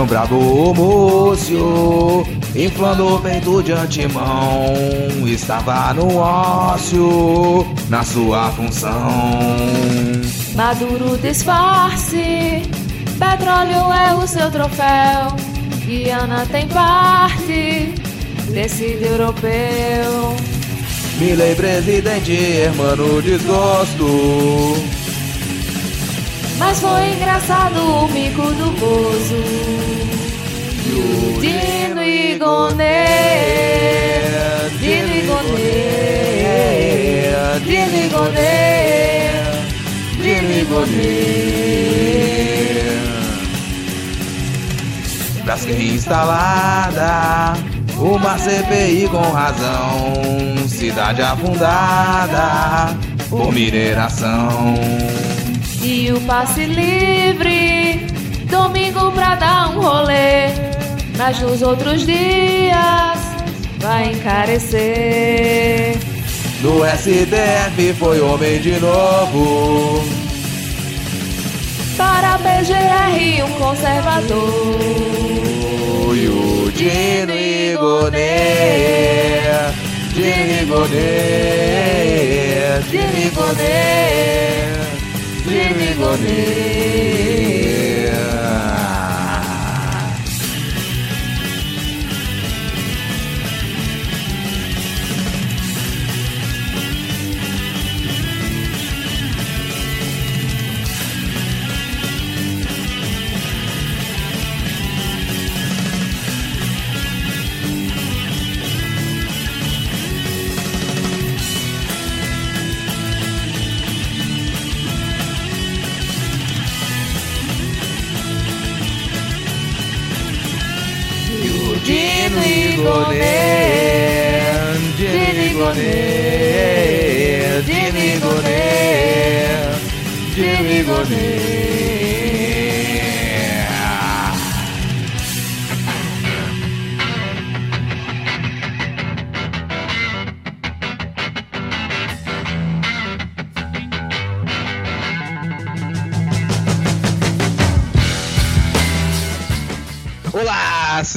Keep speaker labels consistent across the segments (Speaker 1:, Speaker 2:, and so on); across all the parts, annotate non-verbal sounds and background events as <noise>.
Speaker 1: Tão bravo o Múcio, inflando o peito de antemão. Estava no ócio, na sua função.
Speaker 2: Maduro disfarce, petróleo é o seu troféu. Guiana tem parte, decide europeu.
Speaker 1: Milei presidente, hermano desgosto.
Speaker 2: Mas foi engraçado o mico do Bozo. E o Dino Dino Igonê, Dino Igonê, Dino Igonê.
Speaker 1: Braskem instalada, uma CPI com razão. Cidade afundada por mineração.
Speaker 2: E o passe livre, domingo pra dar um rolê. Mas nos outros dias vai encarecer.
Speaker 1: No STF foi homem de novo.
Speaker 2: Para a PGR, um conservador.
Speaker 1: E o Dino Igonê, Dino Igonê, Dino Igonê, Dino Igonê. Dino Igonê, Dino Igonê, Dino Igonê, Dino Igonê.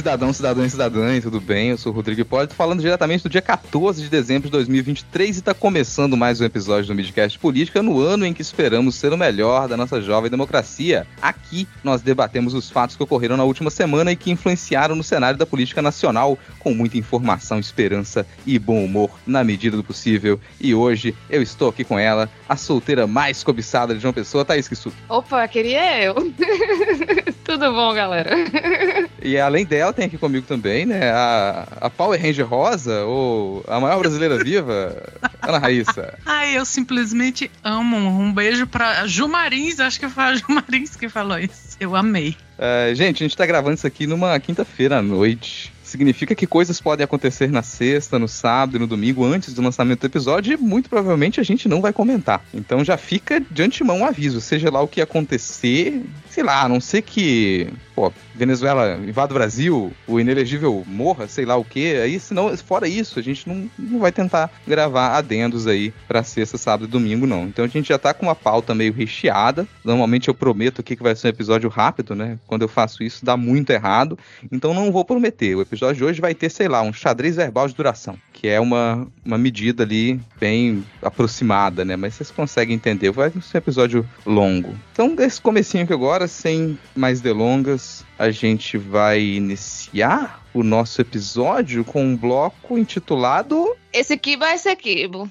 Speaker 1: Cidadão, cidadã e cidadã, tudo bem? Eu sou o Rodrigo Hipólito, falando diretamente do dia 14 de dezembro de 2023 e está começando mais um episódio do Midcast Política no ano em que esperamos ser o melhor da nossa jovem democracia. Aqui nós debatemos os fatos que ocorreram na última semana e que influenciaram no cenário da política nacional com muita informação, esperança e bom humor na medida do possível. E hoje eu estou aqui com ela, a solteira mais cobiçada de João Pessoa, Thaís Kissuto.
Speaker 3: Opa, queria eu. <laughs> Tudo bom, galera? <laughs>
Speaker 1: E além dela, tem aqui comigo também, né? A, a Power Ranger Rosa, ou a maior brasileira viva, Ana Raíssa.
Speaker 4: Ai, eu simplesmente amo. Um beijo pra Ju Marins, acho que foi a Ju Marins que falou isso. Eu amei.
Speaker 1: É, gente, a gente tá gravando isso aqui numa quinta-feira à noite. Significa que coisas podem acontecer na sexta, no sábado e no domingo antes do lançamento do episódio e muito provavelmente a gente não vai comentar. Então já fica de antemão um aviso, seja lá o que acontecer, sei lá, a não ser que, pô, Venezuela invada o Brasil, o inelegível morra, sei lá o que, aí senão, fora isso, a gente não, não vai tentar gravar adendos aí pra sexta, sábado e domingo, não. Então a gente já tá com uma pauta meio recheada. Normalmente eu prometo aqui que vai ser um episódio rápido, né? Quando eu faço isso dá muito errado. Então não vou prometer. O episódio de hoje vai ter, sei lá, um xadrez verbal de duração, que é uma, uma medida ali bem aproximada, né? Mas vocês conseguem entender. Vai ser um episódio longo. Então, esse comecinho aqui agora, sem mais delongas, a gente vai iniciar o nosso episódio com um bloco intitulado
Speaker 3: Esse aqui vai ser Kibo.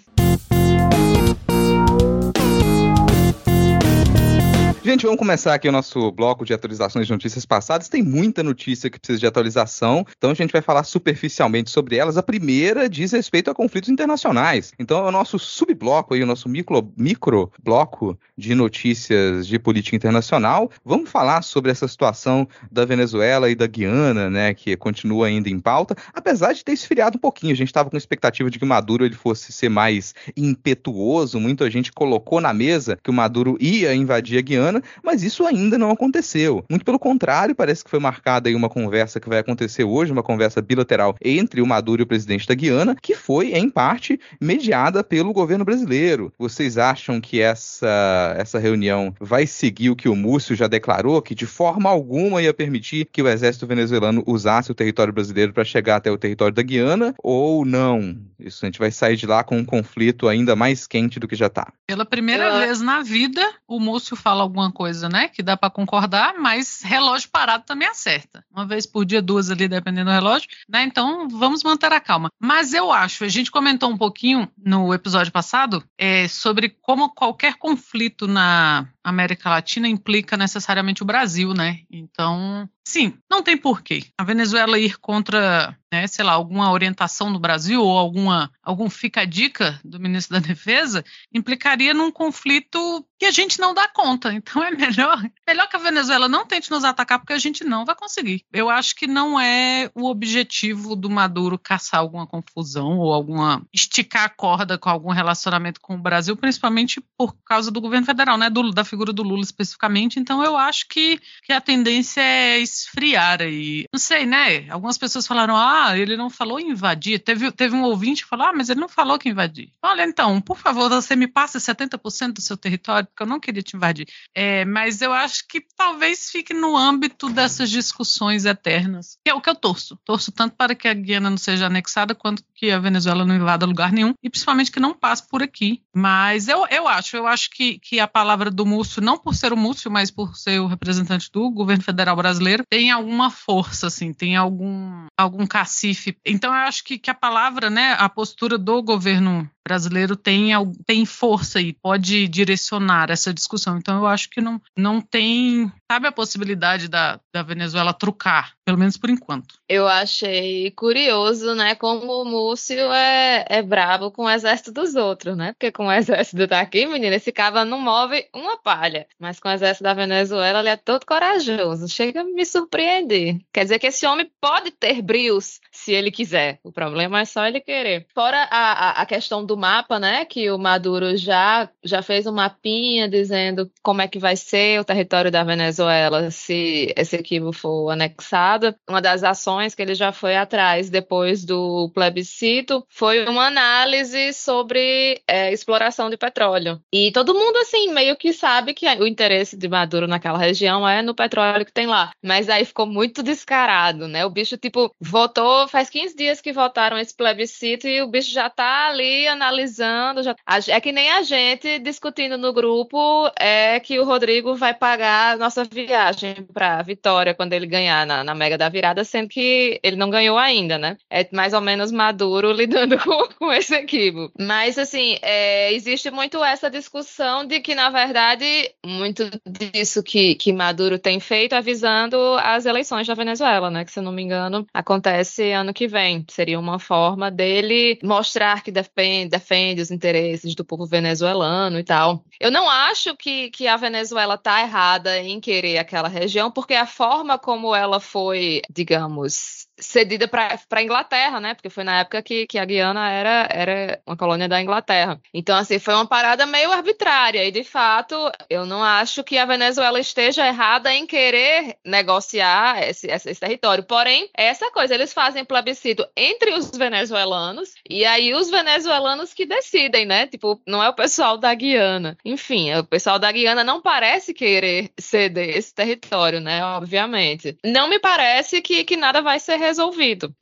Speaker 1: Gente, vamos começar aqui o nosso bloco de atualizações de notícias passadas. Tem muita notícia que precisa de atualização, então a gente vai falar superficialmente sobre elas. A primeira diz respeito a conflitos internacionais. Então é o nosso subbloco aí, o nosso micro, micro bloco de notícias de política internacional. Vamos falar sobre essa situação da Venezuela e da Guiana, né, que continua ainda em pauta, apesar de ter esfriado um pouquinho. A gente estava com expectativa de que o Maduro ele fosse ser mais impetuoso. Muita gente colocou na mesa que o Maduro ia invadir a Guiana Mas isso ainda não aconteceu. Muito pelo contrário, parece que foi marcada aí uma conversa que vai acontecer hoje, uma conversa bilateral entre o Maduro e o presidente da Guiana, que foi, em parte, mediada pelo governo brasileiro. Vocês acham que essa, essa reunião vai seguir o que o Múcio já declarou, que de forma alguma ia permitir que o exército venezuelano usasse o território brasileiro para chegar até o território da Guiana, ou não? Isso a gente vai sair de lá com um conflito ainda mais quente do que já está.
Speaker 4: Pela primeira
Speaker 3: Eu-
Speaker 4: vez na vida, o Múcio fala alguma coisa, né? Que dá para concordar, mas relógio parado também acerta. Uma vez por dia, duas ali, dependendo do relógio, né? Então vamos manter a calma. Mas eu acho, a gente comentou um pouquinho no episódio passado é, sobre como qualquer conflito na América Latina implica necessariamente o Brasil, né? Então, sim, não tem porquê. A Venezuela ir contra, né, sei lá, alguma orientação do Brasil ou alguma algum fica a dica do ministro da Defesa implicaria num conflito que a gente não dá conta. Então é melhor, melhor que a Venezuela não tente nos atacar porque a gente não vai conseguir. Eu acho que não é o objetivo do Maduro caçar alguma confusão ou alguma esticar a corda com algum relacionamento com o Brasil, principalmente por causa do governo federal, né, do, da figura do Lula especificamente. Então eu acho que, que a tendência é esfriar aí. Não sei, né? Algumas pessoas falaram: "Ah, ele não falou invadir". Teve teve um ouvinte que falou: "Ah, mas ele não falou que invadir". Olha, então, por favor, você me passa 70% do seu território, porque eu não queria te invadir. É, mas eu acho que talvez fique no âmbito dessas discussões eternas, que é o que eu torço. Torço tanto para que a Guiana não seja anexada, quanto que a Venezuela não invada lugar nenhum, e principalmente que não passe por aqui. Mas eu, eu acho, eu acho que, que a palavra do Múcio, não por ser o Múcio, mas por ser o representante do governo federal brasileiro, tem alguma força, assim, tem algum, algum cacife. Então eu acho que, que a palavra, né, a postura do governo brasileiro tem, tem força e pode direcionar essa discussão. Então eu acho que não, não tem, sabe a possibilidade da, da Venezuela trucar, pelo menos por enquanto.
Speaker 3: Eu achei curioso, né, como o Múcio é, é brabo com o exército dos outros, né? Porque com o exército daqui, menina, esse cava não move uma palha. Mas com o exército da Venezuela, ele é todo corajoso. Chega a me surpreender. Quer dizer que esse homem pode ter brios se ele quiser. O problema é só ele querer. Fora a, a, a questão do mapa, né? Que o Maduro já, já fez um mapinha dizendo como é que vai ser o território da Venezuela se esse equivo for anexado. Uma das ações que ele já foi atrás depois do plebiscito foi uma análise sobre é, exploração de petróleo. E todo mundo, assim, meio que sabe que o interesse de Maduro naquela região é no petróleo que tem lá. Mas aí ficou muito descarado, né? O bicho, tipo, votou, faz 15 dias que votaram esse plebiscito e o bicho já tá ali analisando. Já... É que nem a gente discutindo no grupo é que o Rodrigo vai pagar a nossa viagem pra Vitória quando ele ganhar na, na Mega da Virada, sendo que ele não ganhou ainda, né? É mais ou menos Maduro <laughs> lidando com, com esse equipo. Mas, assim, é, existe muito essa discussão de que, na verdade, muito disso que, que Maduro tem feito é visando as eleições da Venezuela, né? Que, se não me engano, acontece ano que vem. Seria uma forma dele mostrar que defende, defende os interesses do povo venezuelano e tal. Eu não acho que, que a Venezuela tá errada em querer aquela região, porque a forma como ela foi, digamos, cedida para a Inglaterra, né? Porque foi na época que, que a Guiana era, era uma colônia da Inglaterra. Então, assim, foi uma parada meio arbitrária. E, de fato, eu não acho que a Venezuela esteja errada em querer negociar esse, esse, território. Porém, é essa coisa, eles fazem plebiscito entre os venezuelanos e aí os venezuelanos que decidem, né? Tipo, não é o pessoal da Guiana. Enfim, o pessoal da Guiana não parece querer ceder esse território, né? Obviamente. Não me parece que, que nada vai ser resolvido.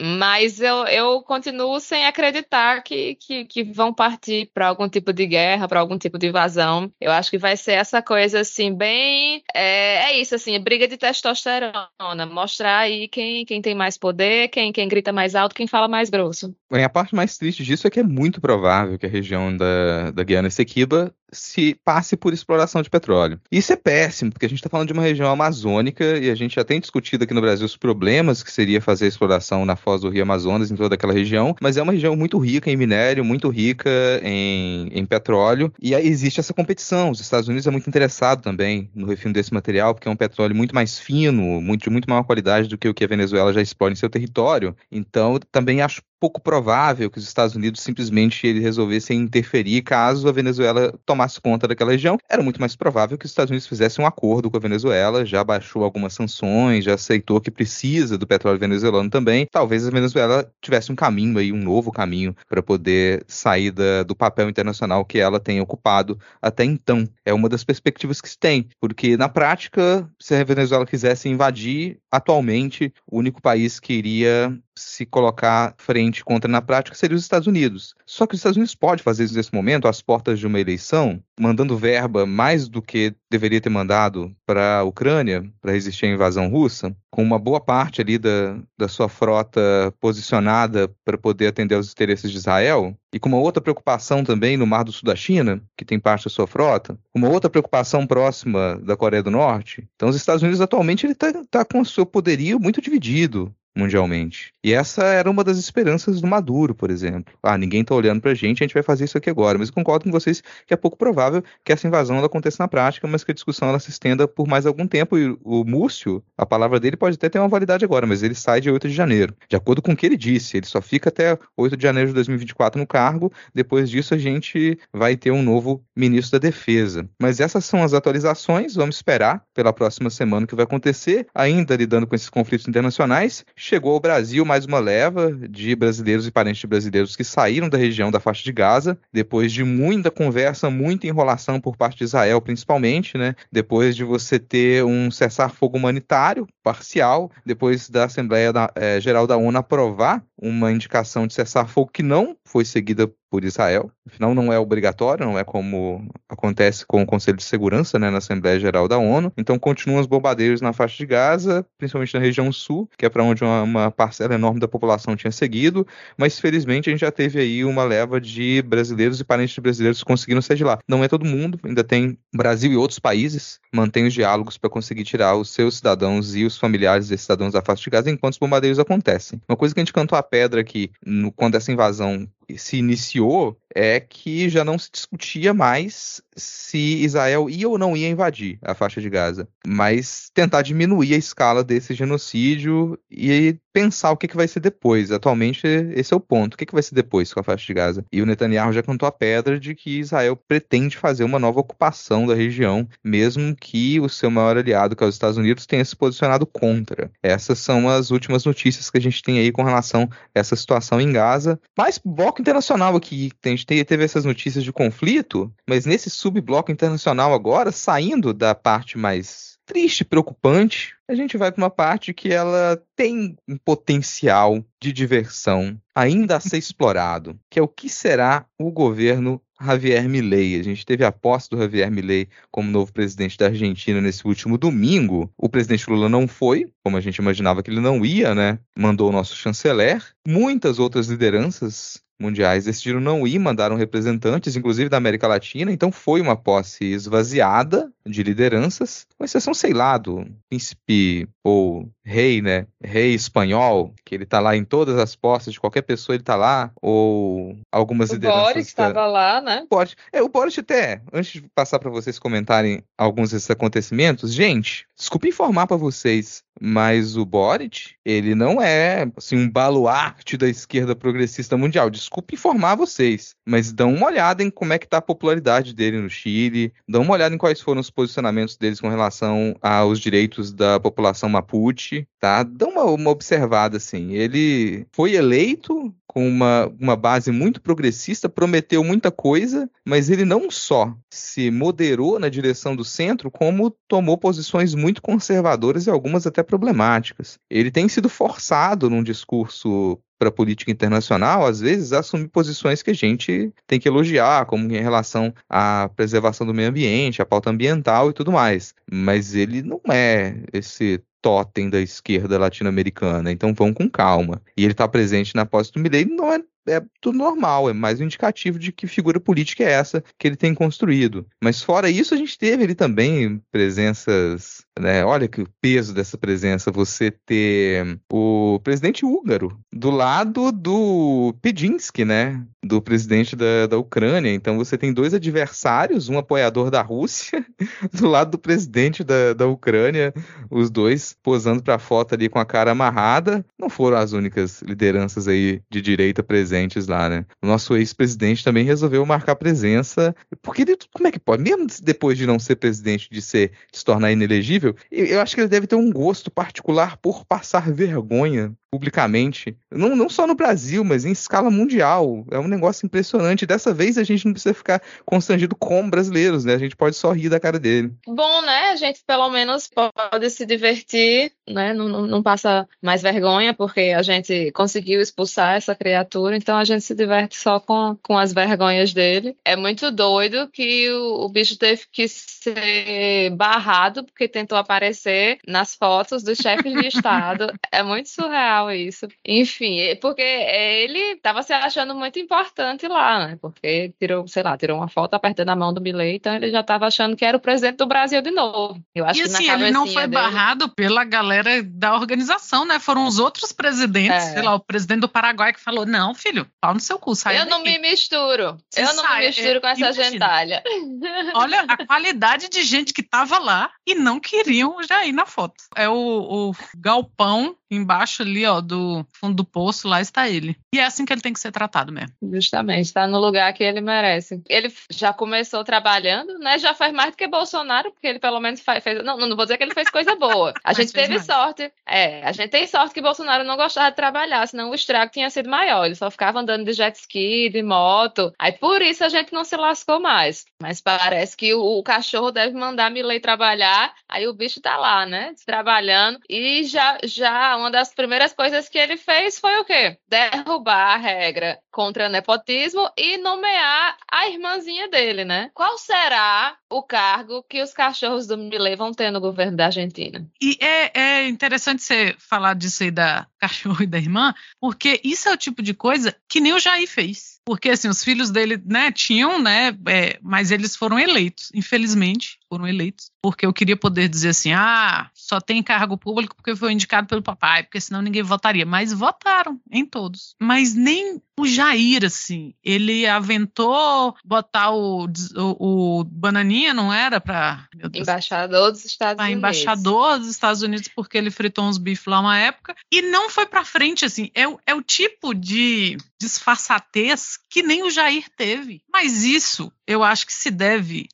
Speaker 3: Mas eu, eu continuo sem acreditar que, que, que vão partir para algum tipo de guerra, para algum tipo de invasão. Eu acho que vai ser essa coisa assim, bem. É, é isso, assim, briga de testosterona. Mostrar aí quem, quem tem mais poder, quem, quem grita mais alto, quem fala mais grosso.
Speaker 1: Bem, a parte mais triste disso é que é muito provável que a região da, da Guiana Essequiba se passe por exploração de petróleo. Isso é péssimo, porque a gente está falando de uma região amazônica e a gente já tem discutido aqui no Brasil os problemas que seria fazer exploração na foz do Rio Amazonas, em toda aquela região, mas é uma região muito rica em minério, muito rica em, em petróleo, e aí existe essa competição. Os Estados Unidos é muito interessado também no refino desse material, porque é um petróleo muito mais fino, muito, de muito maior qualidade do que o que a Venezuela já explora em seu território. Então, também acho pouco provável que os Estados Unidos simplesmente ele resolvessem interferir caso a Venezuela tomasse conta daquela região. Era muito mais provável que os Estados Unidos fizessem um acordo com a Venezuela, já baixou algumas sanções, já aceitou que precisa do petróleo venezuelano também. Talvez a Venezuela tivesse um caminho aí, um novo caminho para poder sair da, do papel internacional que ela tem ocupado até então. É uma das perspectivas que se tem, porque na prática, se a Venezuela quisesse invadir, atualmente o único país que iria se colocar frente contra na prática seria os Estados Unidos. Só que os Estados Unidos pode fazer isso nesse momento, às portas de uma eleição, mandando verba mais do que deveria ter mandado para a Ucrânia para resistir à invasão russa, com uma boa parte ali da, da sua frota posicionada para poder atender aos interesses de Israel, e com uma outra preocupação também no Mar do Sul da China, que tem parte da sua frota, uma outra preocupação próxima da Coreia do Norte. Então, os Estados Unidos atualmente está tá com o seu poderio muito dividido mundialmente. E essa era uma das esperanças do Maduro, por exemplo. Ah, ninguém está olhando para a gente, a gente vai fazer isso aqui agora. Mas eu concordo com vocês que é pouco provável que essa invasão ela aconteça na prática, mas que a discussão ela se estenda por mais algum tempo. E o Múcio, a palavra dele pode até ter uma validade agora, mas ele sai de 8 de janeiro. De acordo com o que ele disse, ele só fica até 8 de janeiro de 2024 no cargo. Depois disso, a gente vai ter um novo ministro da Defesa. Mas essas são as atualizações. Vamos esperar pela próxima semana o que vai acontecer, ainda lidando com esses conflitos internacionais chegou ao Brasil mais uma leva de brasileiros e parentes de brasileiros que saíram da região da faixa de Gaza, depois de muita conversa, muita enrolação por parte de Israel, principalmente, né? Depois de você ter um cessar-fogo humanitário parcial, depois da Assembleia da, é, Geral da ONU aprovar uma indicação de cessar-fogo que não foi seguida por Israel. Afinal, não é obrigatório, não é como acontece com o Conselho de Segurança, né, na Assembleia Geral da ONU. Então, continuam os bombardeios na faixa de Gaza, principalmente na região sul, que é para onde uma, uma, parcela enorme da população tinha seguido. Mas, felizmente, a gente já teve aí uma leva de brasileiros e parentes de brasileiros que conseguiram sair de lá. Não é todo mundo, ainda tem Brasil e outros países mantêm os diálogos para conseguir tirar os seus cidadãos e os familiares desses cidadãos da faixa de Gaza enquanto os bombardeios acontecem. Uma coisa que a gente cantou a pedra aqui, no, quando essa invasão se iniciou é que já não se discutia mais se Israel ia ou não ia invadir a faixa de Gaza, mas tentar diminuir a escala desse genocídio e pensar o que, que vai ser depois. Atualmente, esse é o ponto. O que, que vai ser depois com a faixa de Gaza? E o Netanyahu já cantou a pedra de que Israel pretende fazer uma nova ocupação da região, mesmo que o seu maior aliado, que é os Estados Unidos, tenha se posicionado contra. Essas são as últimas notícias que a gente tem aí com relação a essa situação em Gaza. Mas bloco internacional aqui, a gente teve essas notícias de conflito, mas nesse subbloco internacional agora, saindo da parte mais triste, preocupante, a gente vai para uma parte que ela tem um potencial de diversão ainda a ser <laughs> explorado, que é o que será o governo Javier Milei. A gente teve a posse do Javier Milei como novo presidente da Argentina nesse último domingo. O presidente Lula não foi, como a gente imaginava que ele não ia, né? Mandou o nosso chanceler. Muitas outras lideranças mundiais decidiram não ir, mandaram representantes, inclusive da América Latina, então foi uma posse esvaziada de lideranças, com exceção, sei lá, do príncipe ou rei, né? Rei espanhol, que ele tá lá em todas as posses de qualquer pessoa, ele tá lá, ou algumas
Speaker 3: o
Speaker 1: lideranças.
Speaker 3: Boris estava
Speaker 1: da...
Speaker 3: lá, né?
Speaker 1: Boris. É, o Boris até, antes de passar para vocês comentarem alguns desses acontecimentos, gente, desculpa informar para vocês, mas o Boric, ele não é assim, um baluarte da esquerda progressista mundial. Desculpe informar vocês, mas dão uma olhada em como é que tá a popularidade dele no Chile, dão uma olhada em quais foram os posicionamentos deles com relação aos direitos da população mapuche, tá? Dão uma, uma observada assim. Ele foi eleito com uma, uma base muito progressista, prometeu muita coisa, mas ele não só se moderou na direção do centro, como tomou posições muito conservadoras e algumas até problemáticas. Ele tem sido forçado num discurso para a política internacional, às vezes, assumir posições que a gente tem que elogiar, como em relação à preservação do meio ambiente, à pauta ambiental e tudo mais. Mas ele não é esse totem da esquerda latino-americana, então vão com calma. E ele está presente na posse do Milley não é é tudo normal, é mais um indicativo de que figura política é essa que ele tem construído. Mas fora isso, a gente teve ali também presenças né? Olha que peso dessa presença, você ter o presidente húngaro do lado do Pedinsky, né? Do presidente da, da Ucrânia. Então você tem dois adversários, um apoiador da Rússia, <laughs> do lado do presidente da, da Ucrânia, os dois posando para foto ali com a cara amarrada. Não foram as únicas lideranças aí de direita presentes lá, né? O nosso ex-presidente também resolveu marcar presença, porque ele, como é que pode? Mesmo depois de não ser presidente, de, ser, de se tornar inelegível, eu acho que ele deve ter um gosto particular por passar vergonha publicamente, não, não só no Brasil, mas em escala mundial. É um negócio impressionante. Dessa vez a gente não precisa ficar constrangido com brasileiros, né? A gente pode só rir da cara dele.
Speaker 3: Bom, né? A gente pelo menos pode se divertir, né? Não, não, não passa mais vergonha, porque a gente conseguiu expulsar essa criatura, então a gente se diverte só com, com as vergonhas dele. É muito doido que o, o bicho teve que ser barrado porque tentou aparecer nas fotos dos chefes de <laughs> Estado. é muito surreal legal isso. Enfim, é porque ele estava se achando muito importante lá, né? Porque tirou, sei lá, tirou uma foto apertando a mão do Milley, então ele já estava achando que era o presidente do Brasil de novo.
Speaker 4: Eu acho e que assim, ele não foi dele... barrado pela galera da organização, né? Foram os outros presidentes, é. sei lá, o presidente do Paraguai que falou: não, filho, pau no seu cu, sai
Speaker 3: Eu daqui. não me misturo. Você eu não sai, me misturo é, com essa imagina. gentalha. <laughs>
Speaker 4: Olha a qualidade de gente que estava lá e não queriam já ir na foto. É o, o galpão embaixo ali, ó, do fundo do poço, lá está ele. E é assim que ele tem que ser tratado mesmo.
Speaker 3: Justamente, está no lugar que ele merece. Ele já começou trabalhando, né? Já faz mais do que Bolsonaro, porque ele pelo menos faz, fez. Não, não vou dizer que ele fez coisa boa. <laughs> A gente teve mais. sorte. É, a gente tem sorte que Bolsonaro não gostava de trabalhar, senão o estrago tinha sido maior. Ele só ficava andando de jet ski, de moto. Aí por isso a gente não se lascou mais. Mas parece que o, o cachorro deve mandar Milley trabalhar, aí o bicho tá lá, né? Trabalhando. E já, já uma das primeiras coisas que ele fez foi o quê? Derrubar a regra contra nepotismo e nomear a irmãzinha dele, né? Qual será o cargo que os cachorros do Milei vão ter no governo da Argentina?
Speaker 4: E é, é interessante você falar disso aí da cachorro e da irmã, porque isso é o tipo de coisa que nem o Jair fez. Porque assim, os filhos dele, né, tinham, né, é, mas eles foram eleitos, infelizmente, foram eleitos, porque eu queria poder dizer assim, ah, só tem cargo público porque foi indicado pelo papai, porque senão ninguém votaria. Mas votaram em todos. Mas nem o Jair, assim, ele aventou botar o, o, o Bananinha, não era para
Speaker 3: embaixador dos Estados Unidos.
Speaker 4: embaixador dos Estados Unidos porque ele fritou uns bifes lá uma época e não foi para frente, assim. É, é o tipo de disfarçatez que nem o Jair teve. Mas isso eu acho que se deve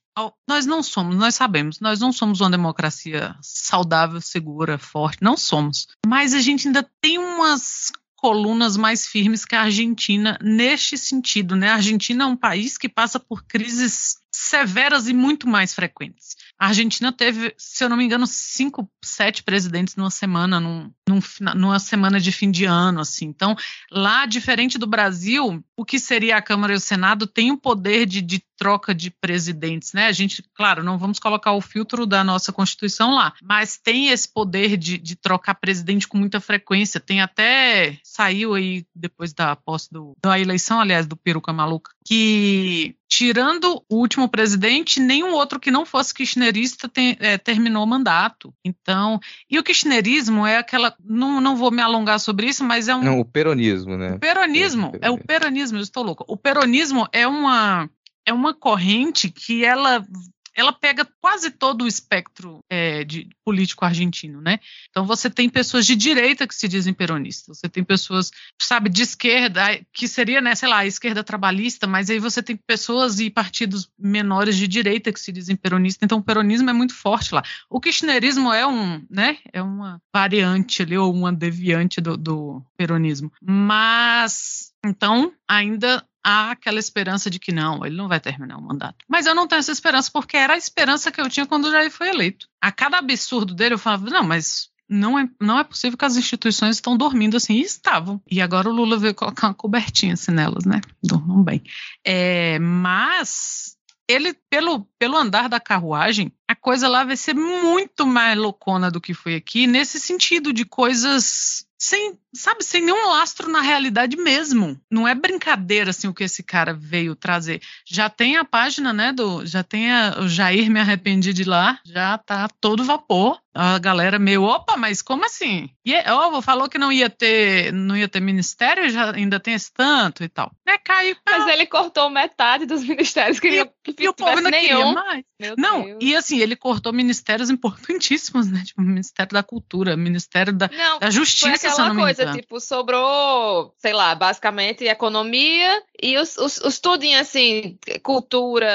Speaker 4: nós não somos, nós sabemos, nós não somos uma democracia saudável, segura, forte, não somos. Mas a gente ainda tem umas colunas mais firmes que a Argentina neste sentido, né? A Argentina é um país que passa por crises severas e muito mais frequentes. A Argentina teve, se eu não me engano, cinco, sete presidentes numa semana, num, num, numa semana de fim de ano, assim. Então, lá, diferente do Brasil, o que seria a Câmara e o Senado tem o poder de, de troca de presidentes, né? A gente, claro, não vamos colocar o filtro da nossa Constituição lá, mas tem esse poder de, de trocar presidente com muita frequência. Tem até saiu aí depois da posse do, da eleição, aliás, do Peruca Maluca, que tirando o último presidente, nenhum outro que não fosse kirchnerista tem, é, terminou o mandato. Então, e o kirchnerismo é aquela, não, não vou me alongar sobre isso, mas é um...
Speaker 1: Não, o peronismo, né?
Speaker 4: O peronismo, é, é o peronismo, eu estou louco. O peronismo é uma, é uma corrente que ela ela pega quase todo o espectro é, de político argentino, né? Então você tem pessoas de direita que se dizem peronistas, você tem pessoas, sabe, de esquerda, que seria, né, sei lá, a esquerda trabalhista, mas aí você tem pessoas e partidos menores de direita que se dizem peronistas, então o peronismo é muito forte lá. O kirchnerismo é um, né, é uma variante ali, ou uma deviante do, do peronismo, mas então ainda há aquela esperança de que não, ele não vai terminar o mandato. Mas eu não tenho essa esperança porque era a esperança que eu tinha quando o Jair foi eleito. A cada absurdo dele eu falava, não, mas não é, não é possível que as instituições estão dormindo assim, e estavam. E agora o Lula veio colocar uma cobertinha assim nelas, né? Dormam bem. É, mas ele, pelo, pelo andar da carruagem, a coisa lá vai ser muito mais loucona do que foi aqui, nesse sentido de coisas sem, sabe, sem nenhum lastro na realidade mesmo. Não é brincadeira assim o que esse cara veio trazer. Já tem a página, né, do, já tem a, o Jair me arrependi de lá, já tá todo vapor. A galera meio, opa, mas como assim? E oh, falou que não ia ter, não ia ter ministério, já ainda tem esse tanto e tal. Né, caiu.
Speaker 3: Mas ele cortou metade dos ministérios que,
Speaker 4: e,
Speaker 3: que
Speaker 4: e o povo não
Speaker 3: nenhum.
Speaker 4: queria mais.
Speaker 3: Meu
Speaker 4: não,
Speaker 3: Deus.
Speaker 4: e assim, ele cortou ministérios <laughs> importantíssimos, né? Tipo, Ministério da Cultura, Ministério da,
Speaker 3: Não,
Speaker 4: da
Speaker 3: Foi
Speaker 4: Justiça, eu
Speaker 3: aquela coisa, tipo, sobrou, sei lá, basicamente economia e os, os, os tudinho assim, cultura,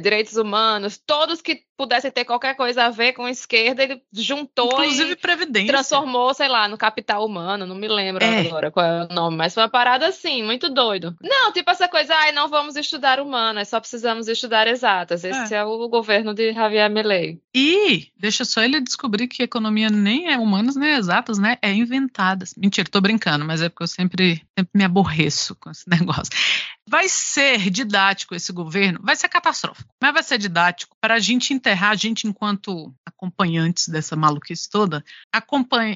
Speaker 3: direitos humanos, todos que pudessem ter qualquer coisa a ver com esquerda, ele juntou
Speaker 4: Inclusive
Speaker 3: e
Speaker 4: Previdência.
Speaker 3: transformou, sei lá, no capital humano, não me lembro
Speaker 4: É.
Speaker 3: agora qual é o nome, mas foi uma parada assim, muito doido. Não, tipo essa coisa, ai, não vamos estudar humanas, só precisamos estudar exatas. Esse é, o governo de Javier Milei.
Speaker 4: E deixa só ele descobrir que economia nem é humanas nem é exatas, né? É inventadas. Mentira, tô brincando, mas é porque eu sempre, sempre me aborreço com esse <laughs> negócio. Vai ser didático esse governo, vai ser catastrófico, mas vai ser didático para a gente enterrar, a gente enquanto acompanhantes dessa maluquice toda,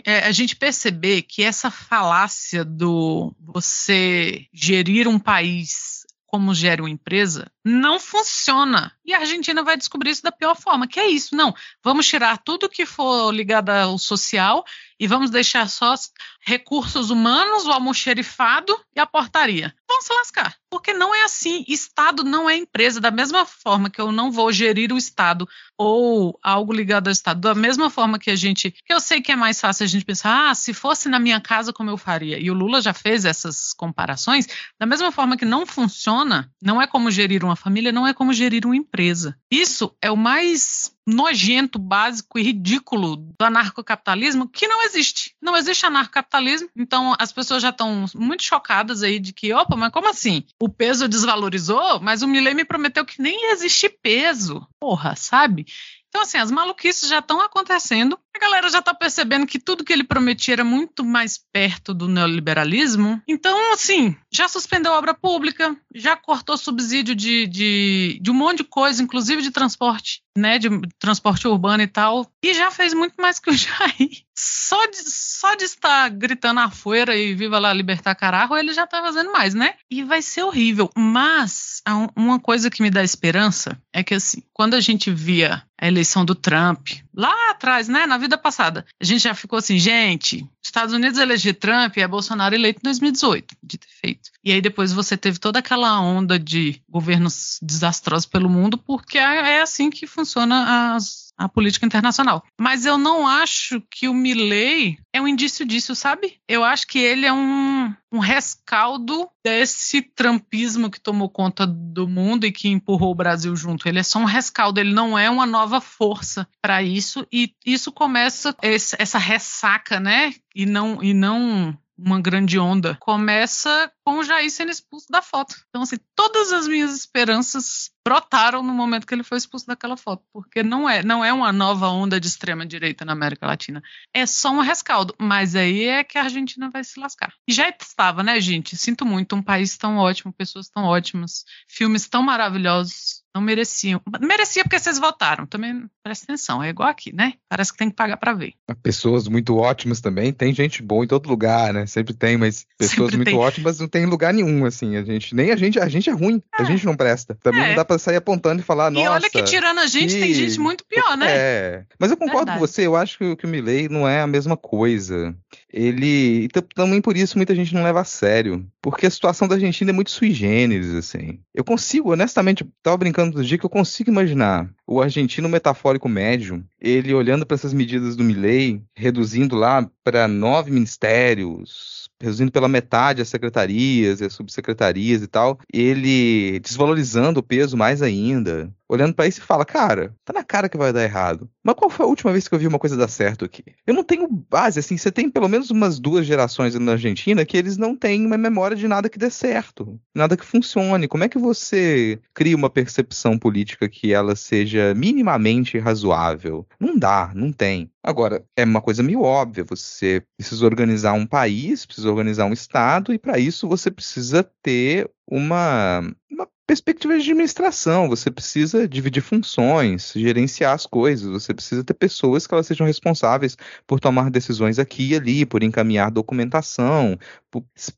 Speaker 4: é, a gente perceber que essa falácia do você gerir um país como gera uma empresa, não funciona. E a Argentina vai descobrir isso da pior forma, que é isso. Não, vamos tirar tudo que for ligado ao social e vamos deixar só os recursos humanos, o almoxerifado e a portaria. Vão se lascar. Porque não é assim. Estado não é empresa. Da mesma forma que eu não vou gerir o Estado ou algo ligado ao Estado, da mesma forma que a gente. que eu sei que é mais fácil a gente pensar, ah, se fosse na minha casa, como eu faria. E o Lula já fez essas comparações. Da mesma forma que não funciona, não é como gerir uma família, não é como gerir uma empresa. Isso é o mais nojento, básico e ridículo do anarcocapitalismo que não existe. Não existe anarcocapitalismo. Então as pessoas já estão muito chocadas aí de que, opa, mas como assim? O peso desvalorizou, mas o Milley me prometeu que nem existe peso. Porra, sabe? Então, assim, as maluquices já estão acontecendo. A galera já está percebendo que tudo que ele prometia era muito mais perto do neoliberalismo. Então, assim, já suspendeu obra pública, já cortou subsídio de, de, de um monte de coisa, inclusive de transporte, né? De transporte urbano e tal. E já fez muito mais que o <laughs> Jair. Só de, só de estar gritando afuera e viva lá libertar carajo, ele já está fazendo mais, né? E vai ser horrível. Mas uma coisa que me dá esperança é que, assim, quando a gente via a eleição do Trump, lá atrás, né, na vida passada, a gente já ficou assim, gente, Estados Unidos eleger Trump é Bolsonaro eleito em 2018, de ter feito. E aí depois você teve toda aquela onda de governos desastrosos pelo mundo, porque é assim que funciona as, a política internacional. Mas eu não acho que o Milley é um indício disso, sabe? Eu acho que ele é um, um rescaldo desse trampismo que tomou conta do mundo e que empurrou o Brasil junto. Ele é só um rescaldo, ele não é uma nova força para isso. E isso começa esse, essa ressaca, né? E não, e não uma grande onda, começa com o Jair sendo expulso da foto. Então, assim, todas as minhas esperanças brotaram no momento que ele foi expulso daquela foto, porque não é, não é uma nova onda de extrema direita na América Latina, é só um rescaldo, mas aí é que a Argentina vai se lascar. E já estava, né, gente? Sinto muito, um país tão ótimo, pessoas tão ótimas, filmes tão maravilhosos, não mereciam. Merecia porque vocês votaram. Também presta atenção, é igual aqui, né? Parece que tem que pagar para ver.
Speaker 1: Pessoas muito ótimas também. Tem gente boa em todo lugar, né? Sempre tem, mas <laughs> pessoas
Speaker 4: Sempre
Speaker 1: muito
Speaker 4: tem.
Speaker 1: ótimas não tem em lugar nenhum, assim. A gente, nem a gente, a gente é ruim. A gente não presta. Também
Speaker 4: É.
Speaker 1: não dá pra sair apontando e falar, nossa.
Speaker 4: e olha que tirando a gente, tem
Speaker 1: que-
Speaker 4: gente muito pior, né?
Speaker 1: É. Mas eu concordo
Speaker 4: Verdade.
Speaker 1: com você, eu acho que, que o Milley não é a mesma coisa. Ele. E t- também por isso muita gente não leva a sério. Porque a situação da Argentina é muito sui generis, assim. Eu consigo, honestamente, tava brincando dos dias que eu consigo imaginar o argentino metafórico médio, ele olhando para essas medidas do Milley, reduzindo lá para nove ministérios, reduzindo pela metade as secretarias e as subsecretarias e tal, ele desvalorizando o peso mais ainda, olhando para isso e fala, cara, tá na cara que vai dar errado. Mas qual foi a última vez que eu vi uma coisa dar certo aqui? Eu não tenho base, assim, você tem pelo menos umas duas gerações na Argentina que eles não têm uma memória de nada que dê certo, nada que funcione. Como é que você cria uma percepção política que ela seja minimamente razoável? Não dá, não tem. Agora, é uma coisa meio óbvia, você precisa organizar um país, precisa organizar um estado, e para isso você precisa ter uma, uma perspectiva de administração, você precisa dividir funções, gerenciar as coisas, você precisa ter pessoas que elas sejam responsáveis por tomar decisões aqui e ali, por encaminhar documentação.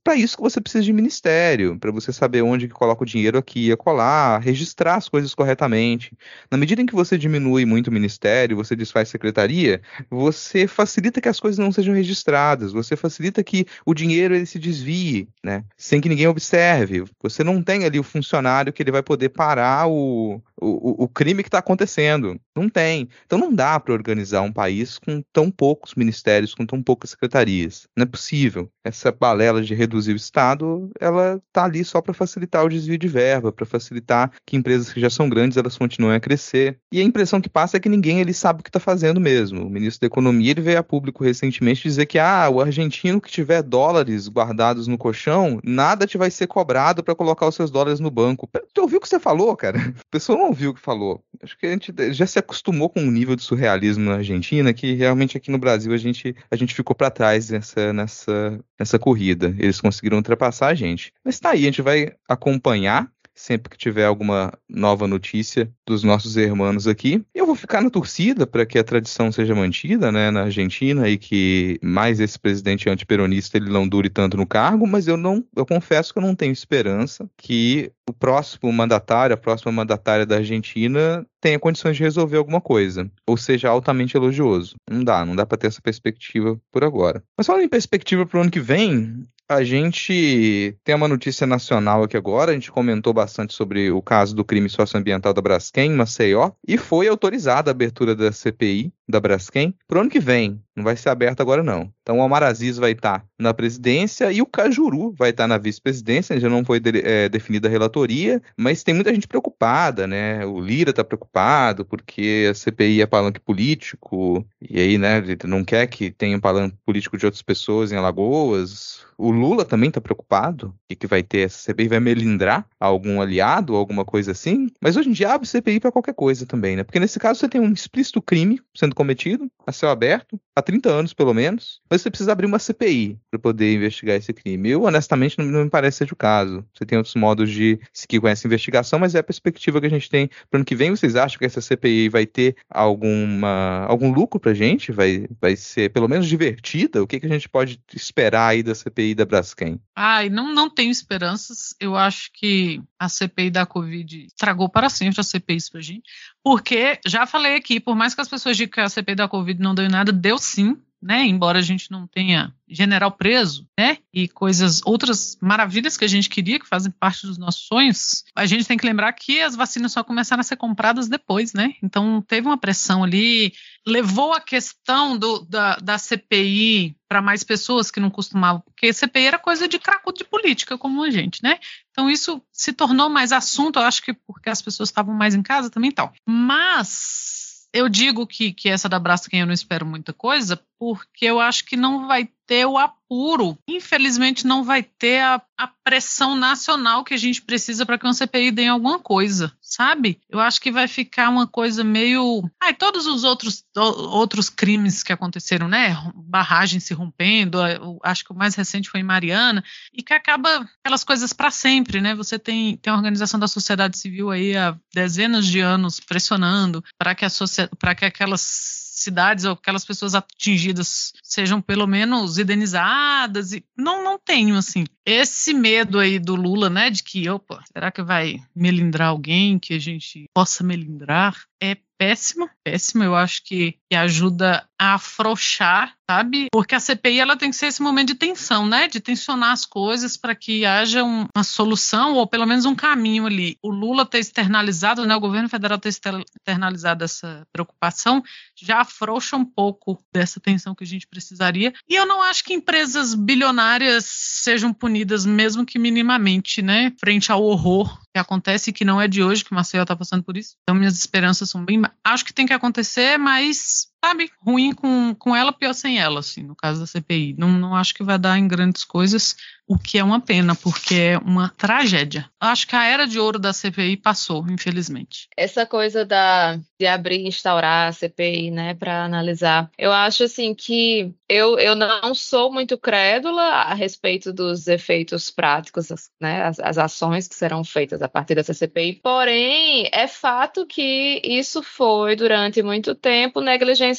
Speaker 1: Para isso que você precisa de ministério, para você saber onde que coloca o dinheiro aqui e acolá, registrar as coisas corretamente. Na medida em que você diminui muito o ministério, você desfaz secretaria, você facilita que as coisas não sejam registradas, você facilita que o dinheiro ele se desvie, né, sem que ninguém observe. Você não tem ali o funcionário que ele vai poder parar o, o, o crime que está acontecendo. Não tem. Então não dá para organizar um país com tão poucos ministérios, com tão poucas secretarias. Não é possível. Essa balela de reduzir o Estado, ela está ali só para facilitar o desvio de verba, para facilitar que empresas que já são grandes elas continuem a crescer. E a impressão que passa é que ninguém ele sabe o que está fazendo mesmo. O ministro da Economia ele veio a público recentemente dizer que ah, o argentino que tiver dólares guardados no colchão, nada te vai ser cobrado para colocar os seus dólares no banco. Tu ouviu o que você falou, cara? A pessoa não ouviu o que falou. Acho que a gente já se acostumou com um nível de surrealismo na Argentina que realmente aqui no Brasil a gente, a gente ficou para trás nessa, nessa, nessa corrida. Eles conseguiram ultrapassar a gente. Mas tá aí, a gente vai acompanhar sempre que tiver alguma nova notícia dos nossos irmãos aqui. Eu vou ficar na torcida para que a tradição seja mantida, né, na Argentina e que mais esse presidente antiperonista ele não dure tanto no cargo, mas eu não, eu confesso que eu não tenho esperança que o próximo mandatário, a próxima mandatária da Argentina tenha condições de resolver alguma coisa, ou seja altamente elogioso. Não dá, não dá para ter essa perspectiva por agora. Mas falando em perspectiva para o ano que vem, a gente tem uma notícia nacional aqui agora. A gente comentou bastante sobre o caso do crime socioambiental da Braskem, em Maceió, e foi autorizada a abertura da CPI da Braskem para o ano que vem. Não vai ser aberto agora, não. Então o Omar Aziz vai estar tá na presidência e o Cajuru vai estar tá na vice-presidência. Já não foi de, é, definida a relatoria, mas tem muita gente preocupada, né? O Lira está preocupado porque a CPI é palanque político, e aí, né, ele não quer que tenha um palanque político de outras pessoas em Alagoas. O Lula também está preocupado e que vai ter essa CPI, vai melindrar algum aliado, alguma coisa assim. Mas hoje em dia abre CPI para qualquer coisa também, né? Porque nesse caso você tem um explícito crime sendo cometido a céu aberto, há 30 anos pelo menos, mas você precisa abrir uma CPI para poder investigar esse crime. Eu, honestamente, não, não, me parece ser o caso. Você tem outros modos de seguir com essa investigação, mas é a perspectiva que a gente tem para o ano que vem. Vocês acham que essa CPI vai ter alguma, algum lucro para a gente? Vai, vai ser pelo menos divertida? O que, que a gente pode esperar aí da CPI da Braskem?
Speaker 4: Ai, não, não tenho esperanças. Eu acho que a CPI da Covid estragou para sempre a CPI para a gente. Porque, já falei aqui, por mais que as pessoas digam que a CPI da Covid não deu nada, deu sim, né? Embora a gente não tenha general preso, né? E coisas, outras maravilhas que a gente queria, que fazem parte dos nossos sonhos, a gente tem que lembrar que as vacinas só começaram a ser compradas depois, né? Então teve uma pressão ali, levou a questão do, da, da CPI para mais pessoas que não costumavam, porque CPI era coisa de cracudo de política, como a gente, né? Então isso se tornou mais assunto, eu acho que porque as pessoas estavam mais em casa também tal. Mas eu digo que, que essa da Braskem eu não espero muita coisa, porque eu acho que não vai ter o apuro. Infelizmente, não vai ter a, a pressão nacional que a gente precisa para que uma CPI dê alguma coisa, sabe? Eu acho que vai ficar uma coisa meio. Ai, todos os outros, outros crimes que aconteceram, né? Barragem se rompendo, acho que o mais recente foi em Mariana, e que acaba aquelas coisas para sempre, né? Você tem, tem a organização da sociedade civil aí há dezenas de anos pressionando para que, a para que aquelas cidades ou aquelas pessoas atingidas sejam pelo menos indenizadas e não não tenho assim esse medo aí do Lula, né, de que opa, será que vai melindrar alguém que a gente possa melindrar? É péssimo, péssimo. Eu acho que, que ajuda a afrouxar, sabe? Porque a CPI ela tem que ser esse momento de tensão, né? De tensionar as coisas para que haja um, uma solução ou pelo menos um caminho ali. O Lula ter externalizado, né? O governo federal ter externalizado essa preocupação já afrouxa um pouco dessa tensão que a gente precisaria. E eu não acho que empresas bilionárias sejam punidas, mesmo que minimamente, né? Frente ao horror que acontece e que não é de hoje que o Maceió está passando por isso. Então minhas esperanças são bem. Acho que tem que acontecer, mas sabe, ruim com, com ela, pior sem ela, assim, no caso da CPI. Não, não acho que vai dar em grandes coisas, o que é uma pena, porque é uma tragédia. Acho que a era de ouro da CPI passou, infelizmente.
Speaker 3: Essa coisa da, de abrir e instaurar a CPI, né, para analisar, eu acho assim que eu, eu não sou muito crédula a respeito dos efeitos práticos, né, as, as ações que serão feitas a partir dessa CPI, porém, é fato que isso foi, durante muito tempo, negligenciado,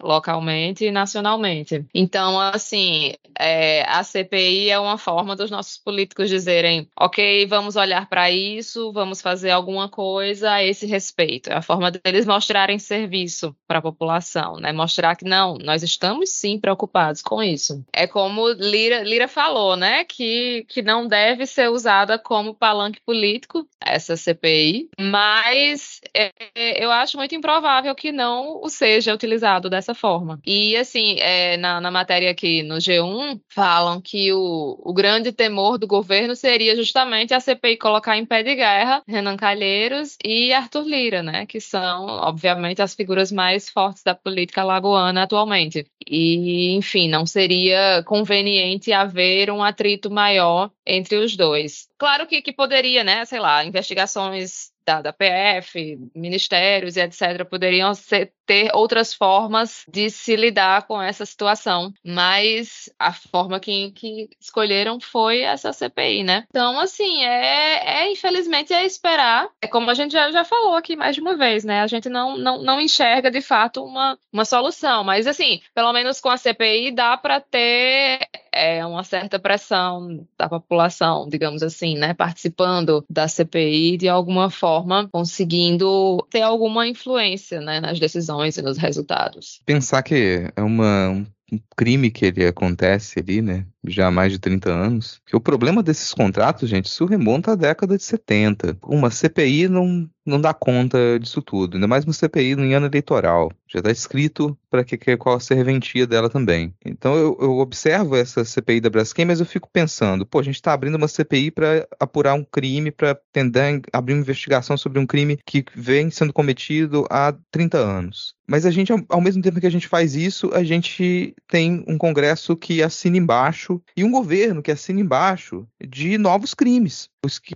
Speaker 3: localmente e nacionalmente. Então, assim, é, a CPI é uma forma dos nossos políticos dizerem: ok, vamos olhar para isso, vamos fazer alguma coisa a esse respeito. É a forma deles mostrarem serviço para a população, né? Mostrar que não, nós estamos sim preocupados com isso. É como Lira, Lira falou, né? Que, que não deve ser usada como palanque político, essa CPI, mas é, eu acho muito improvável que não o seja utilizado dessa forma. E assim, é, na, na matéria aqui no G1, falam que o, o grande temor do governo seria justamente a CPI colocar em pé de guerra Renan Calheiros e Arthur Lira, né? Que são, obviamente, as figuras mais fortes da política lagoana atualmente. E, enfim, não seria conveniente haver um atrito maior entre os dois. Claro que, que poderia, né? Sei lá, investigações da, da PF, ministérios e etc., poderiam ser, ter outras formas de se lidar com essa situação, mas a forma que, que escolheram foi essa CPI, né? Então, assim, é, é infelizmente é esperar. É como a gente já, já falou aqui mais de uma vez, né? A gente não, não, não enxerga de fato uma, uma solução, mas assim, pelo menos com a CPI dá para ter é, uma certa pressão da população, digamos assim, né? Participando da CPI de alguma forma, conseguindo ter alguma influência né, nas decisões e nos resultados.
Speaker 1: Pensar que é uma, um crime que ele acontece ali, né? Já há mais de 30 anos. Que o problema desses contratos, gente, isso remonta à década de 70. Uma CPI não, não dá conta disso tudo, ainda mais uma CPI no ano eleitoral. Já está escrito para que, que qual a serventia dela também. Então eu, eu observo essa CPI da Braskem, mas eu fico pensando, pô, a gente está abrindo uma CPI para apurar um crime, para tentar abrir uma investigação sobre um crime que vem sendo cometido há 30 anos. Mas a gente, ao mesmo tempo que a gente faz isso, a gente tem um Congresso que assina embaixo e um governo que assina embaixo de novos crimes.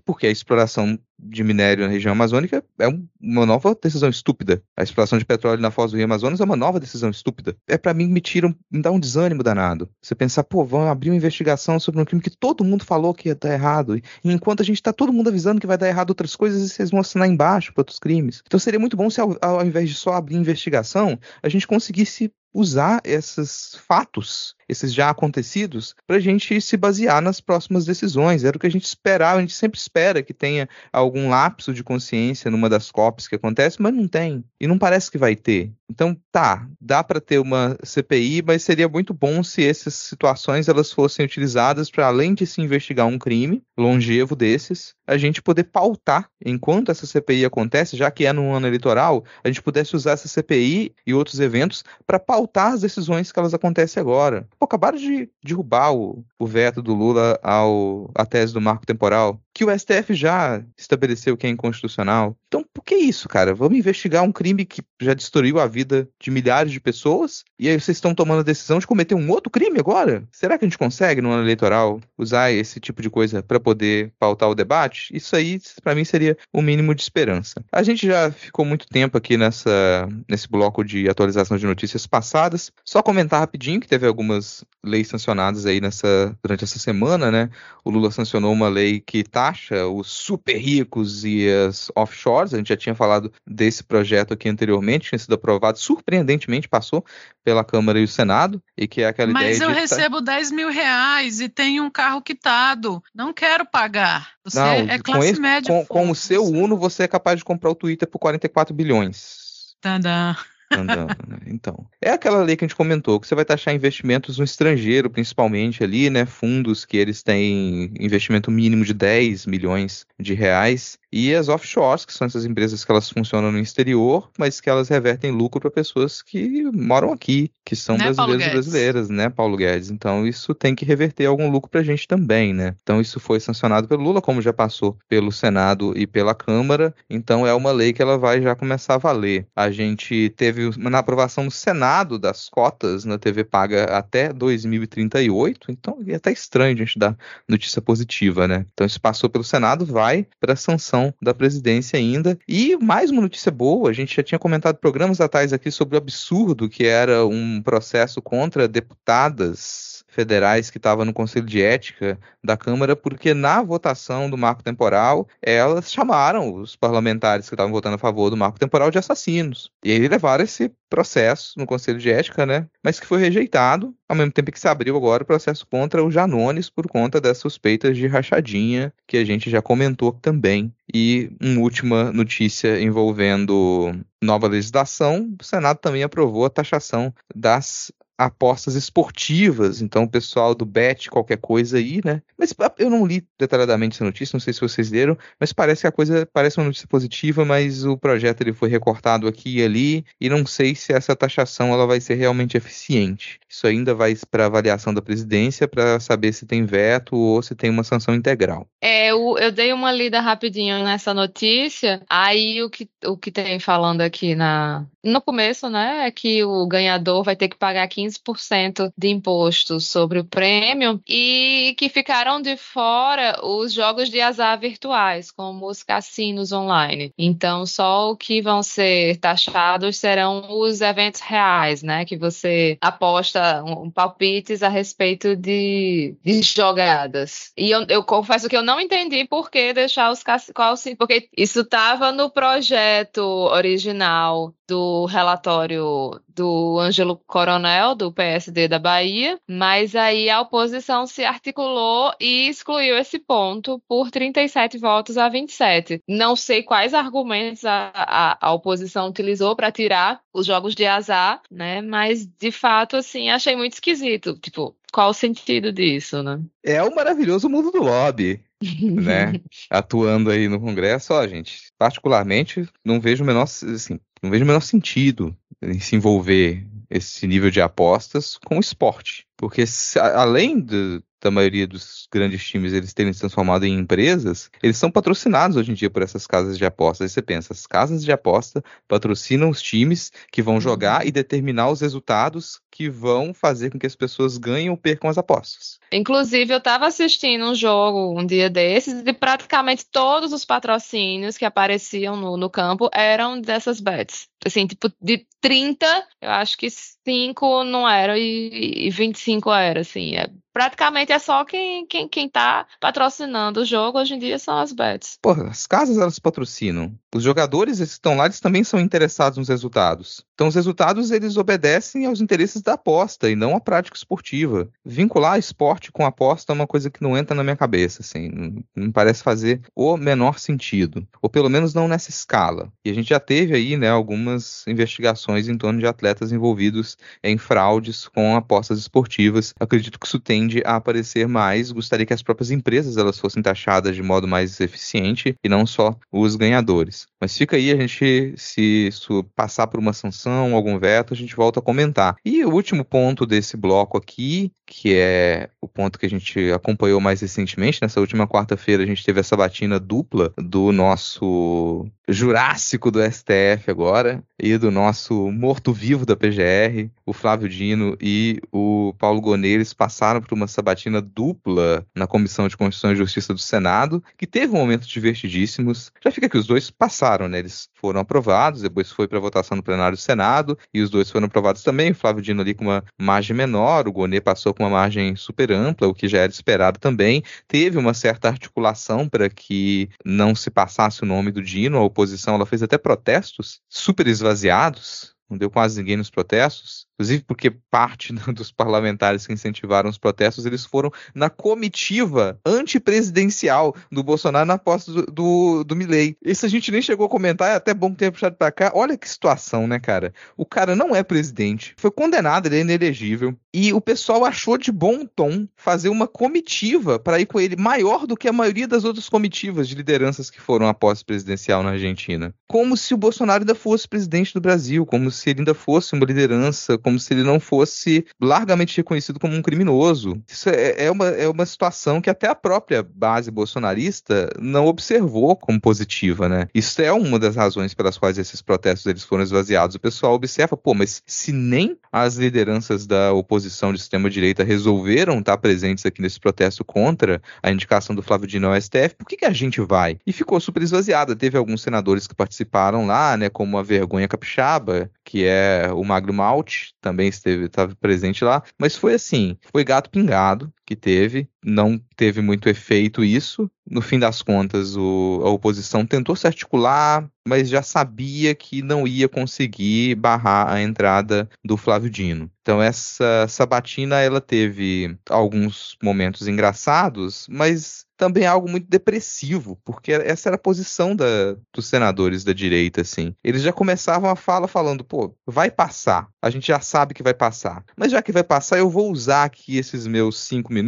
Speaker 1: Porque a exploração de minério na região amazônica é uma nova decisão estúpida. A exploração de petróleo na foz do Rio Amazonas é uma nova decisão estúpida. É para mim me tira, me dá um desânimo danado. Você pensar, pô, vamos abrir uma investigação sobre um crime que todo mundo falou que ia dar errado. E enquanto a gente tá todo mundo avisando que vai dar errado outras coisas, vocês vão assinar embaixo para outros crimes. Então seria muito bom se ao, ao invés de só abrir investigação, a gente conseguisse usar esses fatos, esses já acontecidos, para a gente se basear nas próximas decisões. Era o que a gente esperava, a gente sempre espera que tenha algum lapso de consciência numa das COPs que acontece, mas não tem. E não parece que vai ter. Então, tá, dá para ter uma CPI, mas seria muito bom se essas situações elas fossem utilizadas para, além de se investigar um crime longevo desses, a gente poder pautar, enquanto essa CPI acontece, já que é no ano eleitoral, a gente pudesse usar essa CPI e outros eventos para pautar as decisões que elas acontecem agora. Pô, acabaram de derrubar o, o veto do Lula ao, à tese do marco temporal que o STF já estabeleceu que é inconstitucional. Então, por que isso, cara? Vamos investigar um crime que já destruiu a vida de milhares de pessoas e aí vocês estão tomando a decisão de cometer um outro crime agora? Será que a gente consegue, no ano eleitoral, usar esse tipo de coisa para poder pautar o debate? Isso aí, para mim, seria o um mínimo de esperança. A gente já ficou muito tempo aqui nessa, nesse bloco de atualização de notícias passadas. Só comentar rapidinho que teve algumas leis sancionadas aí nessa, durante essa semana, né? O Lula sancionou uma lei que taxa os super ricos e as offshores. A gente já tinha falado desse projeto aqui anteriormente, tinha sido aprovado, surpreendentemente passou pela Câmara e o Senado, e que é aquela
Speaker 4: Mas
Speaker 1: ideia
Speaker 4: eu recebo 10 mil reais e tenho um carro quitado. Não quero pagar. Você
Speaker 1: Não,
Speaker 4: é classe
Speaker 1: esse,
Speaker 4: média.
Speaker 1: Com, com o seu Uno, você é capaz de comprar o Twitter por 44 bilhões.
Speaker 4: Tadã
Speaker 1: andando. Né? Então, é aquela lei que a gente comentou, que você vai taxar investimentos no estrangeiro, principalmente ali, né? Fundos que eles têm investimento mínimo de 10 milhões de reais. E as offshores, que são essas empresas que elas funcionam no exterior, mas que elas revertem lucro para pessoas que moram aqui, que são
Speaker 4: né,
Speaker 1: brasileiros e brasileiras, né, Paulo Guedes? Então isso tem que reverter algum lucro para a gente também, né? Então isso foi sancionado pelo Lula, como já passou pelo Senado e pela Câmara. Então é uma lei que ela vai já começar a valer. A gente teve houve uma aprovação no Senado das cotas na TV paga até 2038, então é até estranho a gente dar notícia positiva, né? Então isso passou pelo Senado, vai para a sanção da presidência ainda. E mais uma notícia boa, a gente já tinha comentado programas atrás aqui sobre o absurdo que era um processo contra deputadas federais que estavam no Conselho de Ética da Câmara, porque na votação do marco temporal, elas chamaram os parlamentares que estavam votando a favor do marco temporal de assassinos. E aí levaram esse processo no Conselho de Ética, né? Mas que foi rejeitado, ao mesmo tempo que se abriu agora o processo contra o Janones por conta das suspeitas de rachadinha, que a gente já comentou também. E uma última notícia envolvendo nova legislação, o Senado também aprovou a taxação das apostas esportivas, então o pessoal do Bet, qualquer coisa aí, né? Mas ah, eu não li detalhadamente essa notícia, não sei se vocês leram, mas parece que a coisa parece uma notícia positiva, mas o projeto ele foi recortado aqui e ali, e não sei se essa taxação ela vai ser realmente eficiente. Isso ainda vai para avaliação da presidência para saber se tem veto ou se tem uma sanção integral.
Speaker 3: É, eu, eu dei uma lida rapidinho nessa notícia, aí o que, o que tem falando aqui na, no começo, né, é que o ganhador vai ter que pagar 15% de imposto sobre o prêmio e que ficaram de fora os jogos de azar virtuais, como os cassinos online. Então, só o que vão ser taxados serão os eventos reais, né, que você aposta um, palpites a respeito de, de jogadas. E eu, eu confesso que eu não entendi por que deixar os cassinos, porque isso estava no projeto original do relatório do Ângelo Coronel, do PSD da Bahia, mas aí a oposição se articulou e excluiu esse ponto por 37 votos a 27. Não sei quais argumentos a, a, a oposição utilizou para tirar os jogos de azar, né? Mas de fato, assim, achei muito esquisito. Tipo, qual o sentido disso, né?
Speaker 1: É o maravilhoso mundo do lobby. né, <laughs> atuando aí no Congresso, ó, gente, particularmente não vejo o menor, assim, não vejo o menor sentido em se envolver esse nível de apostas com o esporte. Porque se, além do, da maioria dos grandes times eles terem se transformado em empresas, eles são patrocinados hoje em dia por essas casas de apostas. Aí você pensa, as casas de aposta patrocinam os times que vão jogar uhum. e determinar os resultados que vão fazer com que as pessoas ganhem ou percam as apostas.
Speaker 3: Inclusive, eu estava assistindo um jogo um dia desses e praticamente todos os patrocínios que apareciam no, no campo eram dessas bets. it's Assim, tipo, de 30, eu acho que 5 não eram e, e 25 era, assim. É, praticamente é só quem, quem, quem tá patrocinando o jogo hoje em dia são as bets.
Speaker 1: Porra, as casas elas patrocinam. Os jogadores que estão lá, eles também são interessados nos resultados. Então, os resultados, eles obedecem aos interesses da aposta e não à prática esportiva. Vincular esporte com aposta é uma coisa que não entra na minha cabeça, assim. Não, não parece fazer o menor sentido. Ou pelo menos não nessa escala. E a gente já teve aí, né, algumas investigações em torno de atletas envolvidos em fraudes com apostas esportivas. Acredito que isso tende a aparecer mais. Gostaria que as próprias empresas elas fossem taxadas de modo mais eficiente e não só os ganhadores. Mas fica aí, a gente, se isso passar por uma sanção, algum veto, a gente volta a comentar. E o último ponto desse bloco aqui, que é o ponto que a gente acompanhou mais recentemente, nessa última quarta-feira a gente teve essa batina dupla do nosso Jurássico do STF agora e do nosso morto-vivo da PGR, o Flávio Dino e o Paulo Goneires passaram por uma sabatina dupla na Comissão de Constituição e Justiça do Senado, que teve um momento divertidíssimos. Já fica que os dois passaram, né? Eles foram aprovados, depois foi para votação no plenário do Senado e os dois foram aprovados também. O Flávio Dino ali com uma margem menor, o Gonê passou com uma margem super ampla, o que já era esperado também. Teve uma certa articulação para que não se passasse o nome do Dino, a oposição ela fez até protestos super esvaziados, não deu quase ninguém nos protestos inclusive porque parte <laughs> dos parlamentares que incentivaram os protestos, eles foram na comitiva antipresidencial do Bolsonaro na posse do, do, do Milley. Isso a gente nem chegou a comentar, é até bom ter puxado para cá. Olha que situação, né, cara? O cara não é presidente, foi condenado, ele é inelegível, e o pessoal achou de bom tom fazer uma comitiva para ir com ele, maior do que a maioria das outras comitivas de lideranças que foram à posse presidencial na Argentina. Como se o Bolsonaro ainda fosse presidente do Brasil, como se se ele ainda fosse uma liderança, como se ele não fosse largamente reconhecido como um criminoso. Isso é, é, uma, é uma situação que até a própria base bolsonarista não observou como positiva, né? Isso é uma das razões pelas quais esses protestos eles foram esvaziados. O pessoal observa, pô, mas se nem as lideranças da oposição de extrema-direita resolveram estar presentes aqui nesse protesto contra a indicação do Flávio Dino ao STF, por que, que a gente vai? E ficou super esvaziada. Teve alguns senadores que participaram lá, né, como a Vergonha Capixaba, que é o Magro Malte, também esteve estava presente lá, mas foi assim, foi gato pingado que teve, não teve muito efeito isso. No fim das contas, o, a oposição tentou se articular, mas já sabia que não ia conseguir barrar a entrada do Flávio Dino. Então essa sabatina ela teve alguns momentos engraçados, mas também algo muito depressivo, porque essa era a posição da, dos senadores da direita, assim. Eles já começavam a fala falando, pô, vai passar, a gente já sabe que vai passar. Mas já que vai passar, eu vou usar aqui esses meus cinco minutos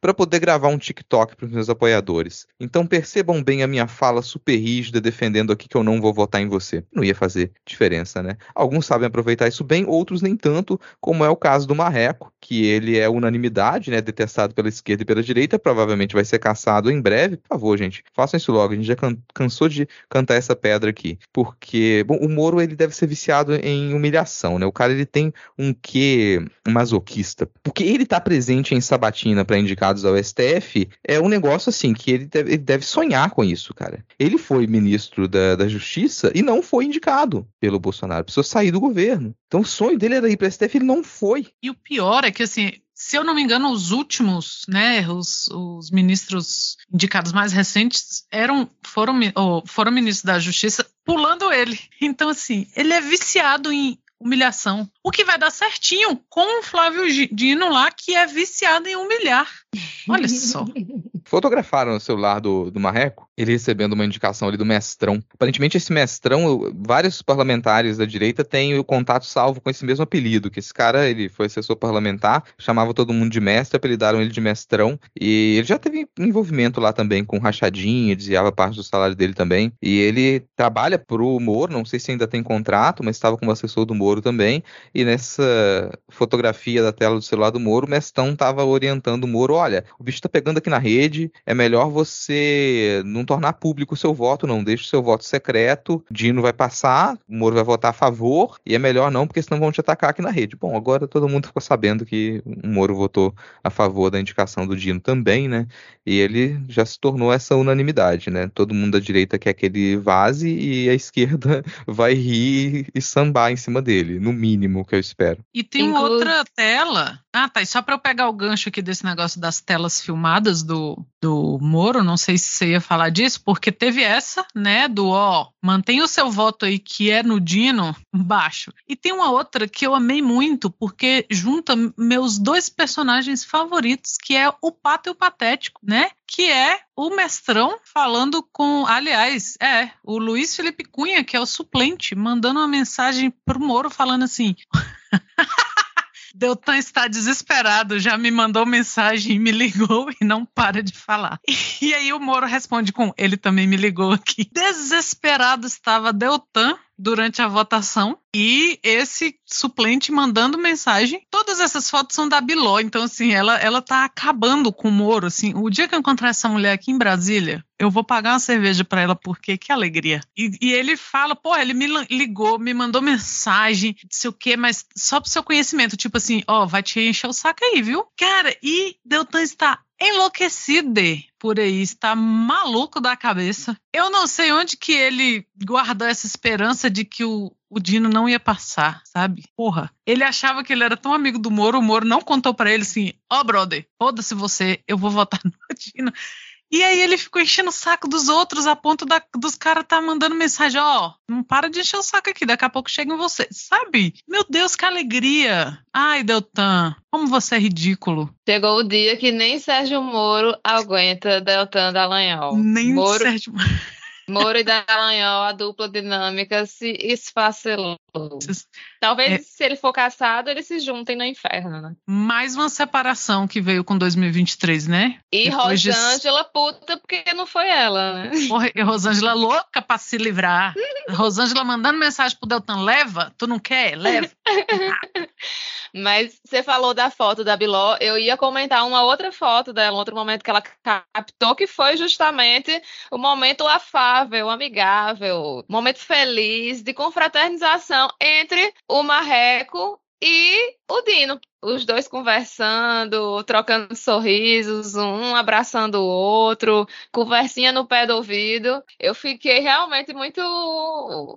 Speaker 1: para poder gravar um TikTok para os meus apoiadores. Então percebam bem a minha fala super rígida defendendo aqui que eu não vou votar em você. Não ia fazer diferença, né? Alguns sabem aproveitar isso bem, outros nem tanto, como é o caso do Marreco, que ele é unanimidade, né? Detestado pela esquerda e pela direita, provavelmente vai ser caçado em breve, por favor, gente, façam isso logo. A gente já can cansou de cantar essa pedra aqui. Porque, bom, o Moro ele deve ser viciado em humilhação, né? O cara ele tem um quê masoquista. Porque ele tá presente em Sabatina para indicados ao STF é um negócio assim que ele deve, ele deve sonhar com isso, cara. Ele foi ministro da, da Justiça e não foi indicado pelo Bolsonaro. Precisou sair do governo. Então o sonho dele era ir para STF, ele não foi.
Speaker 4: E o pior é que assim, se eu não me engano, os últimos, né, os, os ministros indicados mais recentes eram foram, foram ministros da Justiça pulando ele. Então, assim, ele é viciado em humilhação. O que vai dar certinho com o Flávio Dino lá, que é viciado em humilhar. Olha só. <laughs>
Speaker 1: Fotografaram o celular do, do Marreco, ele recebendo uma indicação ali do mestrão. Aparentemente, esse mestrão, vários parlamentares da direita têm o contato salvo com esse mesmo apelido, que esse cara, ele foi assessor parlamentar, chamava todo mundo de mestre, apelidaram ele de mestrão, e ele já teve envolvimento lá também com rachadinha, desviava parte do salário dele também, e ele trabalha pro Moro, não sei se ainda tem contrato, mas estava como assessor do Moro também, e nessa fotografia da tela do celular do Moro, o mestrão estava orientando o Moro, olha, o bicho tá pegando aqui na rede, é melhor você não tornar público o seu voto, não deixe o seu voto secreto, Dino vai passar, o Moro vai votar a favor, e é melhor não, porque senão vão te atacar aqui na rede. Bom, agora todo mundo ficou sabendo que o Moro votou a favor da indicação do Dino também, né? E ele já se tornou essa unanimidade, né? Todo mundo da direita quer que ele vaze e a <laughs> esquerda vai rir e sambar em cima dele, no mínimo que eu espero.
Speaker 4: E tem Inclu... outra tela. Ah, tá. E só para eu pegar o gancho aqui desse negócio das telas filmadas do, do Moro, não sei se você ia falar disso, porque teve essa, né, do ó, mantém o seu voto aí que é no Dino <laughs> baixo. E tem uma outra que eu amei muito, porque junta meus dois personagens favoritos, que é o Pato e o Patético, né? Que é o mestrão falando com, aliás, é, o Luiz Felipe Cunha, que é o suplente, mandando uma mensagem pro Moro falando assim: <laughs> Deltan está desesperado, já me mandou mensagem, me ligou e não para de falar. E aí o Moro responde com: ele também me ligou aqui. Desesperado estava Deltan durante a votação e esse suplente mandando mensagem. Todas essas fotos são da Biló, então assim, ela ela tá acabando com o Moro, assim. O dia que eu encontrar essa mulher aqui em Brasília, eu vou pagar uma cerveja para ela porque que alegria. E, e, ele fala, pô, ele me ligou, me mandou mensagem, não sei o quê, mas só pro seu conhecimento, tipo assim, ó, vai te encher o saco aí, viu? Cara, e Deltan está enlouquecido por aí, está maluco da cabeça. Eu não sei onde que ele guardou essa esperança de que o, o Dino não ia passar, sabe? Porra, ele achava que ele era tão amigo do Moro, o Moro não contou para ele assim: ó, oh, brother, foda-se você, eu vou votar no <laughs> Dino. E aí ele ficou enchendo o saco dos outros a ponto da, dos caras tá mandando mensagem, ó, oh, não para de encher o saco aqui, daqui a pouco chega em você, sabe? Meu Deus, que alegria! Ai, Deltan, como você é ridículo.
Speaker 3: Chegou o dia que nem Sérgio Moro aguenta Deltan Dallagnol.
Speaker 4: Nem Moro... Sérgio
Speaker 3: Moro e Dallagnol, a dupla dinâmica se esfacelou. Talvez
Speaker 4: É.
Speaker 3: se ele for caçado, eles se juntem no inferno, né?
Speaker 4: Mais uma separação que veio com 2023, né?
Speaker 3: E
Speaker 4: Depois de-
Speaker 3: Rosângela puta porque não foi ela, né?
Speaker 4: Porra, e Rosângela louca pra se livrar. Rosângela mandando mensagem pro Deltan: leva, tu não quer? Leva. <laughs>
Speaker 3: Mas você falou da foto da Biló, eu ia comentar uma outra foto dela, um outro momento que ela captou, que foi justamente o momento afável, amigável, momento feliz de confraternização entre o Marreco e o Dino. Os dois conversando, trocando sorrisos, um abraçando o outro, conversinha no pé do ouvido. Eu fiquei realmente muito,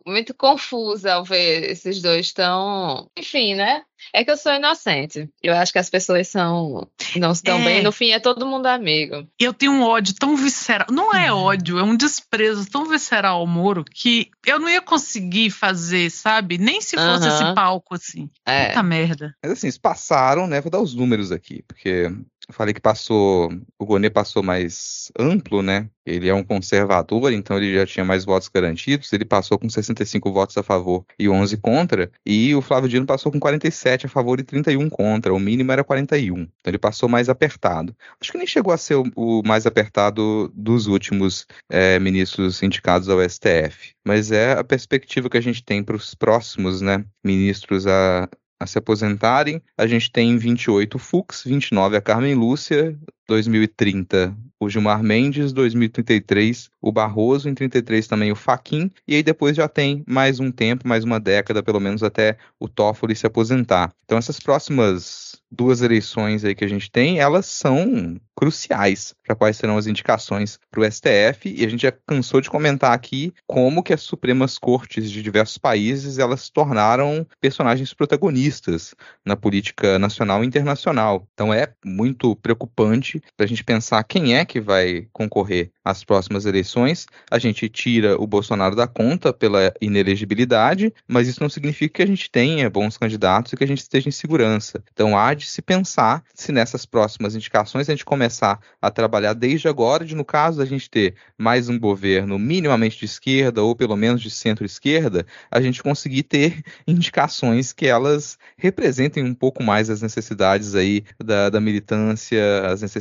Speaker 3: muito confusa ao ver esses dois tão. Enfim, né? É que eu sou inocente. Eu acho que as pessoas são não estão
Speaker 4: É.
Speaker 3: bem. No fim, é todo mundo amigo.
Speaker 4: Eu tenho um ódio tão visceral. Não é ódio, é um desprezo tão visceral ao Moro que eu não ia conseguir fazer, sabe? Nem se fosse esse palco assim.
Speaker 3: É.
Speaker 4: Puta merda.
Speaker 1: Mas assim, eles passaram, né? Vou dar os números aqui, porque falei que passou. O Gonê passou mais amplo, né? Ele é um conservador, então ele já tinha mais votos garantidos. Ele passou com 65 votos a favor e 11 contra. E o Flávio Dino passou com 47 a favor e 31 contra. O mínimo era 41. Então ele passou mais apertado. Acho que nem chegou a ser o, o mais apertado dos últimos eh, ministros indicados ao STF. Mas é a perspectiva que a gente tem para os próximos, né? Ministros a, a se aposentarem. A gente tem 28 Fux, 29 a Carmen Lúcia, 2030 o Gilmar Mendes, 2033 o Barroso, em 33 também o Faquin, e aí depois já tem mais um tempo, mais uma década, pelo menos até o Toffoli se aposentar. Então essas próximas duas eleições aí que a gente tem, elas são cruciais para quais serão as indicações para o STF, e a gente já cansou de comentar aqui como que as Supremas Cortes de diversos países, elas se tornaram personagens protagonistas na política nacional e internacional. Então é muito preocupante para a gente pensar quem é que vai concorrer às próximas eleições. A gente tira o Bolsonaro da conta pela inelegibilidade, mas isso não significa que a gente tenha bons candidatos e que a gente esteja em segurança. Então há de se pensar se nessas próximas indicações a gente começar a trabalhar desde agora, de no caso a gente ter mais um governo minimamente de esquerda ou pelo menos de centro-esquerda, a gente conseguir ter <laughs> indicações que elas representem um pouco mais as necessidades aí da, da militância, as necessidades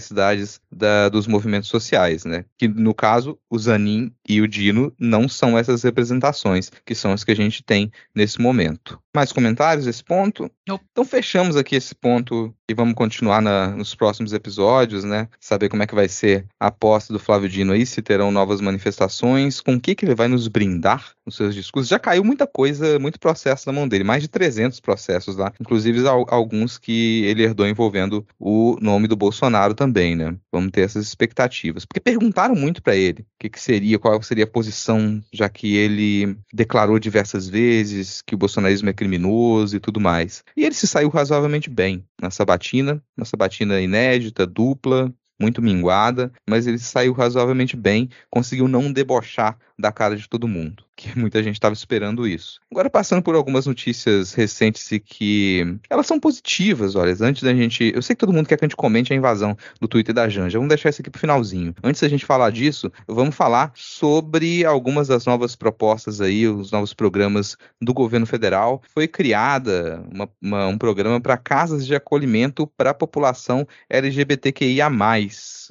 Speaker 1: da, dos movimentos sociais, né? Que no caso o Zanin e o Dino não são essas representações, que são as que a gente tem nesse momento. Mais comentários desse ponto?
Speaker 4: Não.
Speaker 1: Então fechamos aqui esse ponto e vamos continuar na, nos próximos episódios, né? Saber como é que vai ser a aposta do Flávio Dino aí, se terão novas manifestações, com o que, que ele vai nos brindar nos seus discursos. Já caiu muita coisa, muito processo na mão dele, mais de 300 processos lá, inclusive al- alguns que ele herdou envolvendo o nome do Bolsonaro também, né? Vamos ter essas expectativas. Porque perguntaram muito para ele o que, que seria, qual seria a posição, já que ele declarou diversas vezes que o bolsonarismo é criminoso e tudo mais. E ele se saiu razoavelmente bem na sabatina, uma sabatina inédita, dupla, muito minguada, mas ele saiu razoavelmente bem, conseguiu não debochar da cara de todo mundo, que <laughs> muita gente estava esperando isso. Agora passando por algumas notícias recentes e que elas são positivas, olha, antes da gente, eu sei que todo mundo quer que a gente comente a invasão do Twitter da Janja, vamos deixar isso aqui pro finalzinho. Antes da gente falar disso, vamos falar sobre algumas das novas propostas aí, os novos programas do governo federal. Foi criada uma- uma- um programa para casas de acolhimento para a população LGBTQIA+.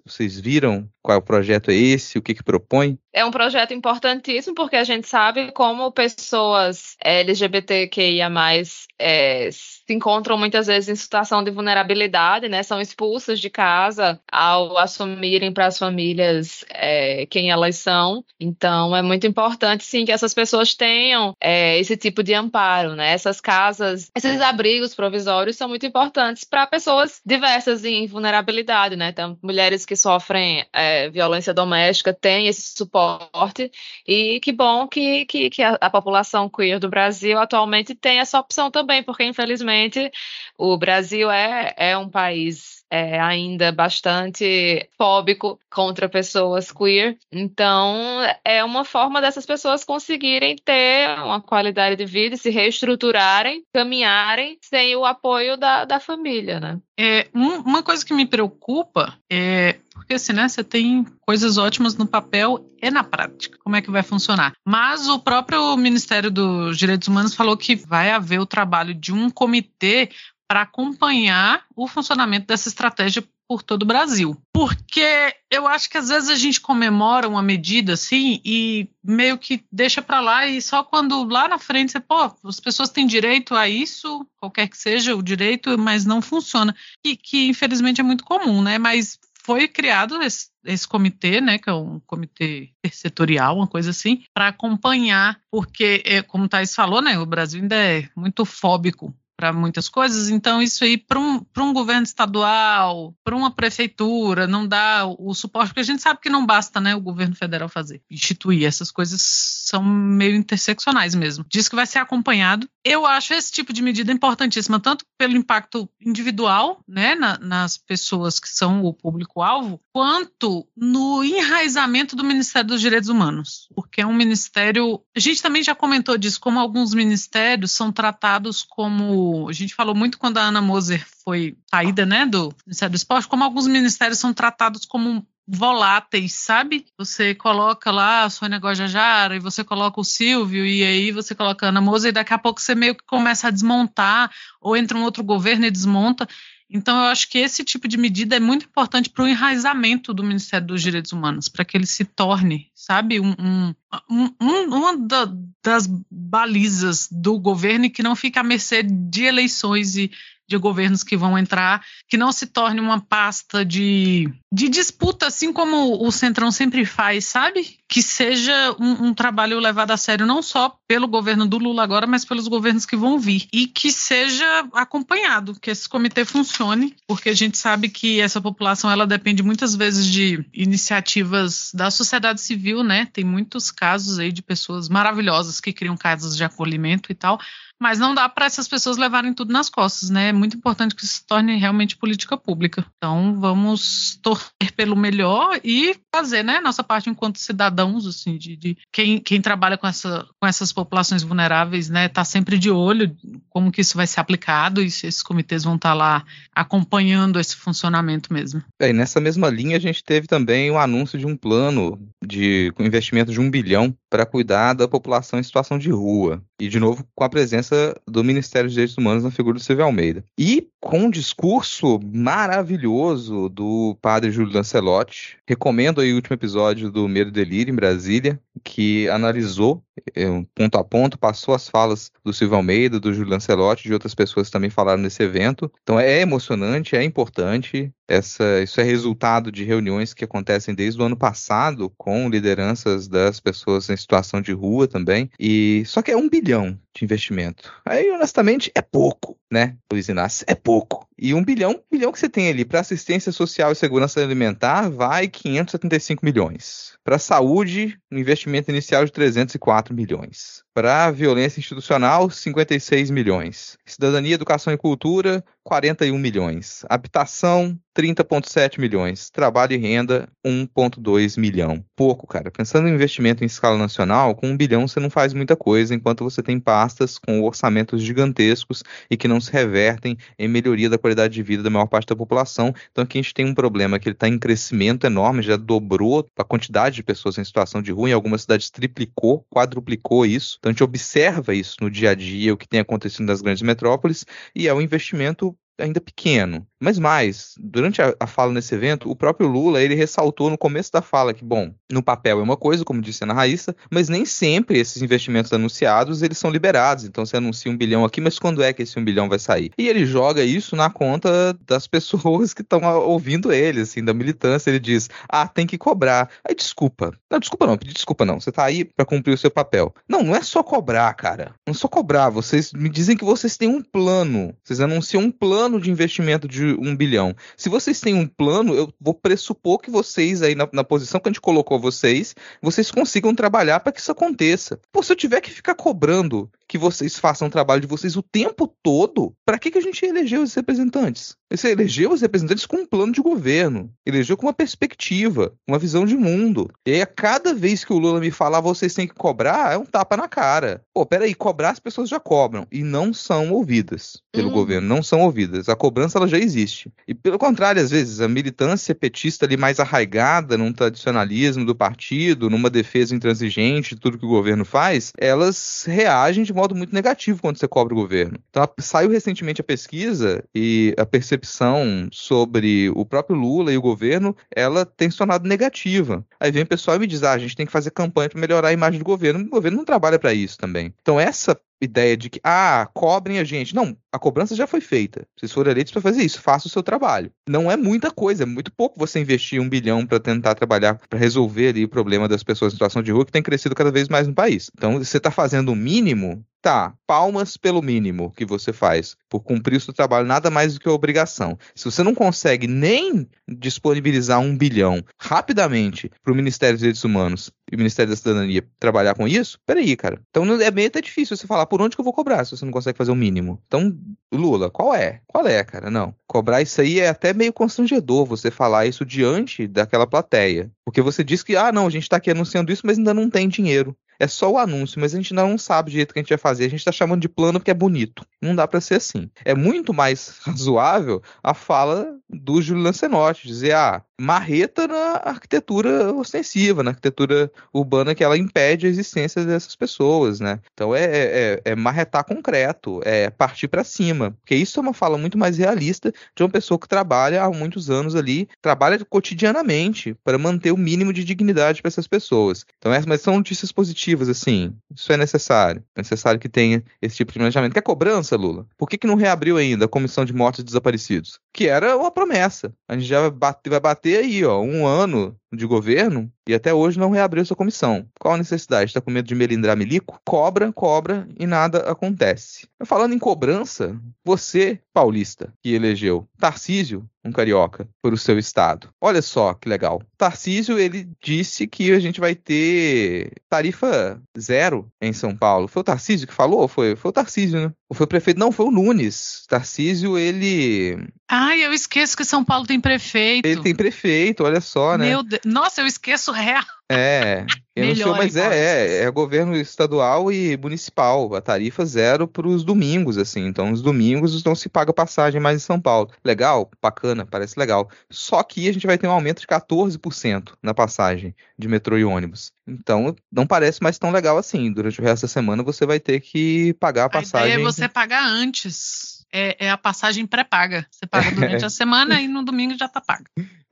Speaker 1: Vocês viram qual é projeto é esse, o que que propõe?
Speaker 3: É um projeto importantíssimo porque a gente sabe como pessoas LGBTQIA+, é, se encontram muitas vezes em situação de vulnerabilidade, né? São expulsas de casa ao assumirem para as famílias é, quem elas são. Então, é muito importante, sim, que essas pessoas tenham é, esse tipo de amparo, né? Essas casas, esses abrigos provisórios são muito importantes para pessoas diversas em vulnerabilidade, né? Então, mulheres que sofrem é, violência doméstica têm esse suporte. E que bom que, que, que a, a população queer do Brasil atualmente tem essa opção também, porque infelizmente o Brasil é, é um país é, ainda bastante fóbico contra pessoas queer. Então, é uma forma dessas pessoas conseguirem ter uma qualidade de vida, se reestruturarem, caminharem sem o apoio da, da família, né?
Speaker 4: É, um- uma coisa que me preocupa é porque assim, né, você tem coisas ótimas no papel e na prática. Como é que vai funcionar? Mas o próprio Ministério dos Direitos Humanos falou que vai haver o trabalho de um comitê para acompanhar o funcionamento dessa estratégia por todo o Brasil. Porque eu acho que às vezes a gente comemora uma medida assim e meio que deixa para lá e só quando lá na frente você, pô, as pessoas têm direito a isso, qualquer que seja o direito, mas não funciona. E que infelizmente é muito comum, né? Mas foi criado esse, esse, comitê, né, que é um comitê setorial, uma coisa assim, para acompanhar, porque, é, como o Thais falou, né, o Brasil ainda é muito fóbico para muitas coisas, então isso aí para um, um governo estadual, para uma prefeitura, não dá o, o, suporte, porque a gente sabe que não basta né, o governo federal fazer, instituir, essas coisas são meio interseccionais mesmo. Diz que vai ser acompanhado. Eu acho esse tipo de medida importantíssima, tanto pelo impacto individual né, na, nas pessoas que são o público-alvo, quanto no enraizamento do Ministério dos Direitos Humanos, porque é um ministério. A gente também já comentou disso, como alguns ministérios são tratados como a gente falou muito quando a Ana Moser foi saída, né, do Ministério do Esporte, como alguns ministérios são tratados como voláteis, sabe? Você coloca lá a Sônia Guajajara e você coloca o Silvio e aí você coloca a Ana Moser e daqui a pouco você meio que começa a desmontar ou entra um outro governo e desmonta. Então, eu acho que esse tipo de medida é muito importante para o enraizamento do Ministério dos Direitos Humanos, para que ele se torne, sabe, um, um, um, uma da, das balizas do governo e que não fique à mercê de eleições e de governos que vão entrar, que não se torne uma pasta de, de disputa, assim como o Centrão sempre faz, sabe? Que seja um, um, trabalho levado a sério não só pelo governo do Lula agora, mas pelos governos que vão vir. E que seja acompanhado, que esse comitê funcione, porque a gente sabe que essa população ela depende muitas vezes de iniciativas da sociedade civil, né? Tem muitos casos aí de pessoas maravilhosas que criam casas de acolhimento e tal mas não dá para essas pessoas levarem tudo nas costas, né? É muito importante que isso se torne realmente política pública. Então, vamos torcer pelo melhor e fazer, né, nossa parte enquanto cidadãos, assim, de, de quem, quem trabalha com, essa, com essas populações vulneráveis, né, tá sempre de olho como que isso vai ser aplicado e se esses comitês vão estar tá lá acompanhando esse funcionamento mesmo.
Speaker 1: É, e nessa mesma linha a gente teve também o um anúncio de um plano de investimento de um bilhão para cuidar da população em situação de rua. E, de novo, com a presença do Ministério dos Direitos Humanos na figura do Silvio Almeida. E com um discurso maravilhoso do padre Júlio Lancelotti. Recomendo aí o último episódio do Medo e Delírio em Brasília, que analisou é, ponto a ponto, passou as falas do Silvio Almeida, do Júlio Lancelotti, de outras pessoas que também falaram nesse evento. Então é emocionante, é importante. Essa, isso é resultado de reuniões que acontecem desde o ano passado com lideranças das pessoas em situação de rua também. E só que é um bilhão de investimento. Aí, honestamente, é pouco, né, Luiz Inácio? É pouco. E um bilhão, um bilhão que você tem ali para assistência social e segurança alimentar vai 575 milhões. Para saúde, um investimento inicial de 304 milhões. Para violência institucional, 56 milhões. Cidadania, educação e cultura, 41 milhões. Habitação, 30,7 milhões. Trabalho e renda, 1,2 milhão. Pouco, cara. Pensando em investimento em escala nacional, com um bilhão você não faz muita coisa, enquanto você tem pastas com orçamentos gigantescos e que não se revertem em melhoria da qualidade de vida da maior parte da população. Então aqui a gente tem um problema que ele está em crescimento enorme, já dobrou a quantidade de pessoas em situação de rua, em algumas cidades triplicou, quadruplicou isso. Então a gente observa isso no dia a dia, o que tem acontecido nas grandes metrópoles, e é um investimento ainda pequeno. Mas mais, durante a, a, fala nesse evento, o próprio Lula ele ressaltou no começo da fala que, bom, no papel é uma coisa, como disse a Ana Raíssa, mas nem sempre esses investimentos anunciados eles são liberados. Então você anuncia um bilhão aqui, mas quando é que esse um bilhão vai sair? E ele joga isso na conta das <laughs> pessoas que estão ouvindo ele, assim, da militância. Ele diz: ah, tem que cobrar. Aí desculpa. Não, desculpa não, pedir desculpa não. Você tá aí para cumprir o seu papel. Não, não é só cobrar, cara. Não é só cobrar. Vocês me dizem que vocês têm um plano. Vocês anunciam um plano de investimento de um bilhão. Se vocês têm um plano, eu vou pressupor que vocês aí na, na posição que a gente colocou vocês, vocês consigam trabalhar para que isso aconteça. Pô, se eu tiver que ficar cobrando que vocês façam o trabalho de vocês o tempo todo, para que, que a gente elegeu os representantes? Você elegeu os representantes com um plano de governo, elegeu com uma perspectiva, uma visão de mundo. E aí, a cada vez que o Lula me falar, vocês têm que cobrar, é um tapa na cara. Pô, peraí, cobrar as pessoas já cobram e não são ouvidas pelo
Speaker 3: Hum.
Speaker 1: governo, não são ouvidas. A cobrança ela já existe. E pelo contrário, às vezes, a militância petista ali mais arraigada num tradicionalismo do partido, numa defesa intransigente de tudo que o governo faz, elas reagem de modo muito negativo quando você cobra o governo. Então, saiu recentemente a pesquisa e a percepção sobre o próprio Lula e o governo, ela tem se tornado negativa. Aí vem o pessoal e me diz: ah, a gente tem que fazer campanha para melhorar a imagem do governo. O governo não trabalha para isso também. Então, essa ideia de que, ah, cobrem a gente. Não, a cobrança já foi feita. Vocês foram eleitos para fazer isso, faça o seu trabalho. Não é muita coisa, é muito pouco você investir um bilhão para tentar trabalhar, para resolver ali o problema das pessoas em situação de rua, que tem crescido cada vez mais no país. Então, você está fazendo o mínimo, tá, palmas pelo mínimo que você faz, por cumprir o seu trabalho, nada mais do que obrigação. Se você não consegue nem disponibilizar um bilhão rapidamente para o Ministério dos Direitos Humanos e o Ministério da Cidadania trabalhar com isso, peraí, cara. Então é meio até difícil você falar por onde que eu vou cobrar se você não consegue fazer o mínimo. Então, Lula, qual é? Qual é, cara? Não. Cobrar isso aí é até meio constrangedor você falar isso diante daquela plateia. Porque você diz que, ah, não, a gente tá aqui anunciando isso, mas ainda não tem dinheiro. É só o anúncio, mas a gente ainda não sabe o jeito que a gente vai fazer. A gente tá chamando de plano porque é bonito. Não dá pra ser assim. É muito mais <laughs> razoável a fala do Júlio Lancenotti, dizer, ah, marreta na arquitetura ostensiva, na arquitetura urbana que ela impede a existência dessas pessoas, né? Então é, é, é marretar concreto, é partir pra cima. Porque isso é uma fala muito mais realista de uma pessoa que trabalha há muitos anos ali, trabalha cotidianamente para manter o mínimo de dignidade para essas pessoas. Então, essas mas são notícias positivas, assim. Isso é necessário. É necessário que tenha esse tipo de planejamento. Quer cobrança, Lula? Por que, que não reabriu ainda a Comissão de Mortos e Desaparecidos? Que era uma promessa. A gente já vai bater, aí, ó, um ano de governo e até hoje não reabriu essa comissão. Qual a necessidade? Está com medo de melindrar milico? Cobra, cobra e nada acontece. Falando em cobrança, você, paulista, que elegeu Tarcísio, um carioca, por o seu estado. Olha só que legal. Tarcísio, ele disse que a gente vai ter tarifa zero em São Paulo. Foi o Tarcísio que falou? Foi, foi o Tarcísio, né? Ou foi o prefeito? Não, foi o Nunes. Tarcísio, ele.
Speaker 4: Ai, eu esqueço que São Paulo tem prefeito.
Speaker 1: Ele tem prefeito, olha só, né?
Speaker 4: Meu Deus. Nossa, eu esqueço real.
Speaker 1: É, <laughs> eu não sei,
Speaker 4: Melhor,
Speaker 1: mas
Speaker 4: hein,
Speaker 1: é, é, é governo estadual e municipal, a tarifa zero para os domingos, assim, então os domingos não se paga passagem mais em São Paulo. Legal? Bacana, parece legal. Só que a gente vai ter um aumento de 14% na passagem de metrô e ônibus. Então não parece mais tão legal assim. Durante o resto da semana você vai ter que pagar a
Speaker 4: A
Speaker 1: passagem.
Speaker 4: ideia é você pagar antes. É, é a passagem pré-paga. Você paga durante <laughs> a semana e no domingo já tá paga.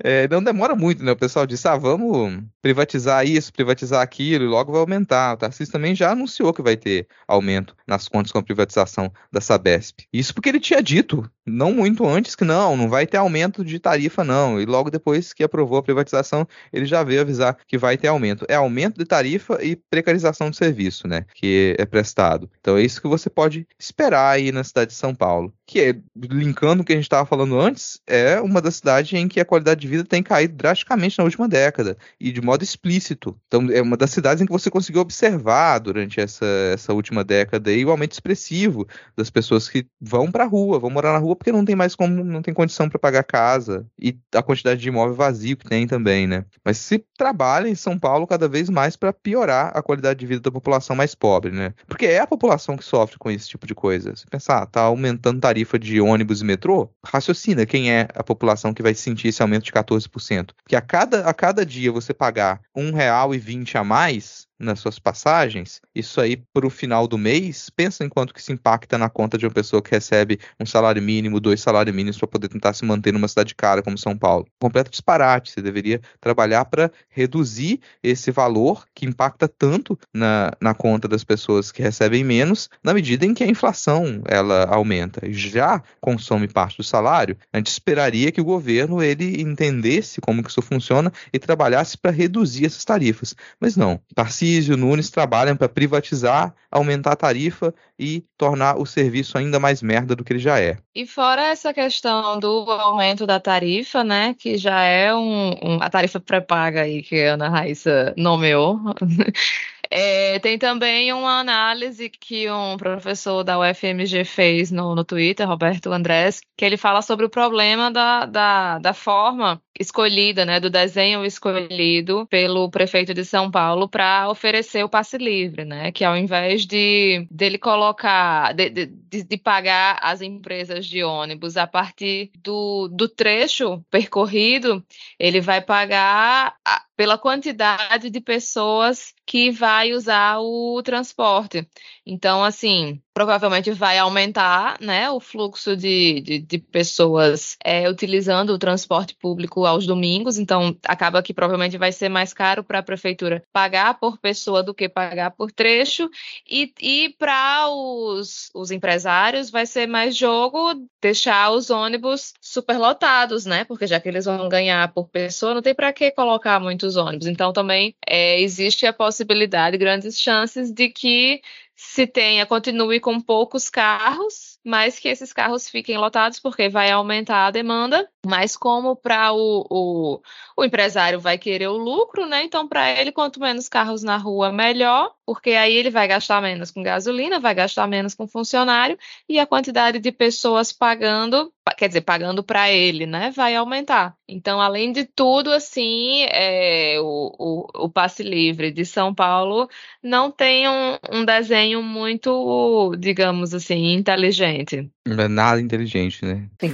Speaker 1: É, não demora muito, né? O pessoal disse, ah, vamos privatizar isso, privatizar aquilo, e logo vai aumentar. O Tarcísio também já anunciou que vai ter aumento nas contas com a privatização da Sabesp. Isso porque ele tinha dito, não muito antes, que não, não vai ter aumento de tarifa, não. E logo depois que aprovou a privatização, ele já veio avisar que vai ter aumento. É aumento de tarifa e precarização do serviço, né? Que é prestado. Então é isso que você pode esperar aí na cidade de São Paulo. Que é, linkando o que a gente estava falando antes, é uma das cidades em que a qualidade de vida tem caído drasticamente na última década e de modo explícito. Então, é uma das cidades em que você conseguiu observar durante essa, essa última década aí o aumento expressivo das pessoas que vão para a rua, vão morar na rua porque não tem mais como, não tem condição para pagar casa e a quantidade de imóvel vazio que tem também, né? Mas se trabalha em São Paulo cada vez mais para piorar a qualidade de vida da população mais pobre, né? Porque é a população que sofre com esse tipo de coisa. Você pensar, tá aumentando tarifa de ônibus e metrô? Raciocina quem é a população que vai sentir esse aumento de 14%. Porque a cada, a cada dia você pagar R$ 1,20 a mais nas suas passagens, isso aí para o final do mês, pensa em quanto que se impacta na conta de uma pessoa que recebe um salário mínimo, dois salários mínimos para poder tentar se manter numa cidade cara como São Paulo. Completo disparate. Você deveria trabalhar para reduzir esse valor que impacta tanto na, na conta das pessoas que recebem menos, na medida em que a inflação ela aumenta. Já consome parte do salário, a gente esperaria que o governo ele entendesse como que isso funciona e trabalhasse para reduzir essas tarifas. Mas não. Tarcísio, Nunes trabalham para privatizar, aumentar a tarifa e tornar o serviço ainda mais merda do que ele já é.
Speaker 3: E fora essa questão do aumento da tarifa, né, que já é um, um- a tarifa pré-paga aí que a Ana Raíssa nomeou, <laughs> É, tem também uma análise que um professor da UFMG fez no, no Twitter, Roberto Andrés, que ele fala sobre o problema da, da, da forma escolhida, né, do desenho escolhido pelo prefeito de São Paulo para oferecer o passe livre, né, que ao invés de dele colocar, de, de, de, pagar as empresas de ônibus a partir do, do trecho percorrido, ele vai pagar pela quantidade de pessoas que vai usar o transporte. Então, assim, provavelmente vai aumentar né, o fluxo de, de, de pessoas é, utilizando o transporte público aos domingos. Então, acaba que provavelmente vai ser mais caro para a prefeitura pagar por pessoa do que pagar por trecho. E, e para os, os empresários vai ser mais jogo deixar os ônibus superlotados, né? Porque já que eles vão ganhar por pessoa, não tem para que colocar muitos ônibus. Então, também é, existe a possibilidade grandes chances de que se tenha, continue com poucos carros, mas que esses carros fiquem lotados, porque vai aumentar a demanda. Mas como para o, o, o, empresário vai querer o lucro, né? Então, para ele, quanto menos carros na rua, melhor, porque aí ele vai gastar menos com gasolina, vai gastar menos com funcionário, e a quantidade de pessoas pagando, quer dizer, pagando para ele, né? Vai aumentar. Então, além de tudo, assim, é, o, o, o passe livre de São Paulo não tem um, um desenho muito, digamos assim, inteligente.
Speaker 1: Não é nada inteligente, né? Sim.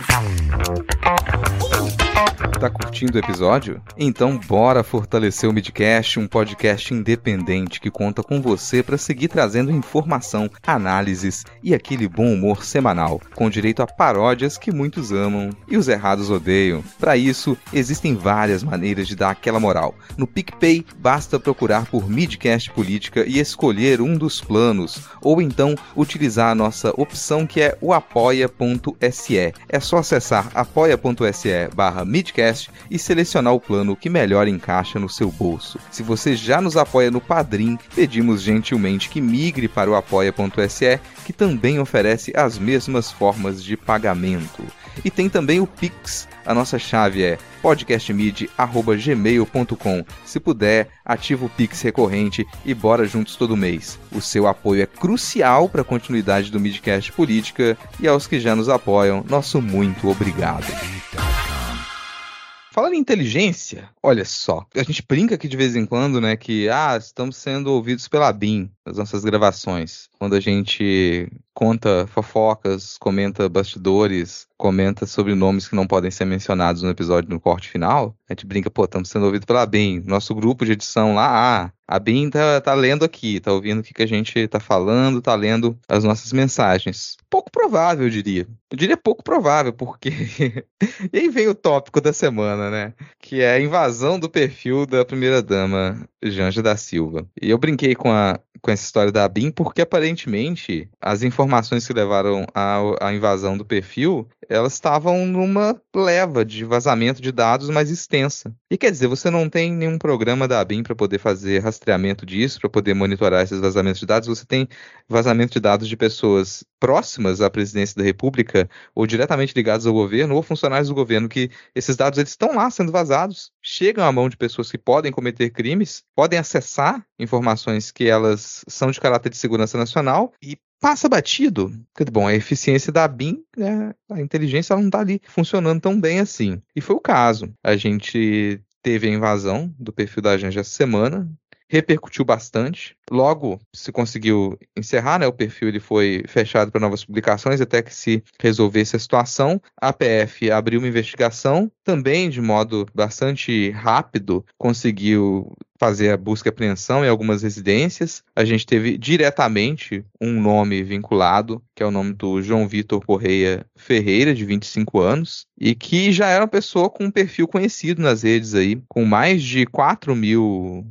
Speaker 1: Tá curtindo o episódio? Então bora fortalecer o Midcast, um podcast independente que conta com você para seguir trazendo informação, análises e aquele bom humor semanal, com direito a paródias que muitos amam e os errados odeiam. Para isso, existem várias maneiras de dar aquela moral. No PicPay, basta procurar por Midcast Política e escolher um dos planos, ou então utilizar a nossa opção que é o apoia.se. É só acessar apoia.se barra Midcast e selecionar o plano que melhor encaixa no seu bolso. Se você já nos apoia no Padrim, pedimos gentilmente que migre para o apoia.se, que também oferece as mesmas formas de pagamento. E tem também o Pix. A nossa chave é podcastmid@gmail.com. Se puder, ativa o Pix recorrente e bora juntos todo mês. O seu apoio é crucial para a continuidade do Midcast Política e aos que já nos apoiam, nosso muito obrigado. Falando em inteligência, olha só, a gente brinca aqui de vez em quando, né, que ah, estamos sendo ouvidos pela BIM nas nossas gravações. Quando a gente conta fofocas, comenta bastidores, comenta sobre nomes que não podem ser mencionados no episódio no corte final, a gente brinca, pô, estamos sendo ouvidos pela BIM. Nosso grupo de edição lá, ah, a BIM tá, tá lendo aqui, tá ouvindo o que, que a gente tá falando, tá lendo as nossas mensagens. Pouco provável, eu diria. Eu diria pouco provável, porque. <laughs> e aí vem o tópico da semana, né? Que é a invasão do perfil da primeira-dama Janja da Silva. E eu brinquei com a, com essa história da BIM, porque aparentemente as informações que levaram à, à invasão do perfil, elas estavam numa leva de vazamento de dados mais extensa. E quer dizer, você não tem nenhum programa da BIM para poder fazer rastreamento disso, para poder monitorar esses vazamentos de dados, você tem vazamento de dados de pessoas próximas à presidência da República ou diretamente ligados ao governo ou funcionários do governo que esses dados eles estão lá sendo vazados, chegam à mão de pessoas que podem cometer crimes, podem acessar informações que elas são de caráter de segurança nacional e passa batido. Bom, a eficiência da BIM, né, a inteligência ela não está ali funcionando tão bem assim. E foi o caso. A gente teve a invasão do perfil da Janja essa semana, repercutiu bastante. Logo se conseguiu encerrar, né? O perfil ele foi fechado para novas publicações até que se resolvesse a situação. A PF abriu uma investigação, também de modo bastante rápido, conseguiu fazer a busca e apreensão em algumas residências. A gente teve diretamente um nome vinculado, que é o nome do João Vitor Correia Ferreira, de 25 anos, e que já era uma pessoa com um perfil conhecido nas redes aí, com mais de 4 mil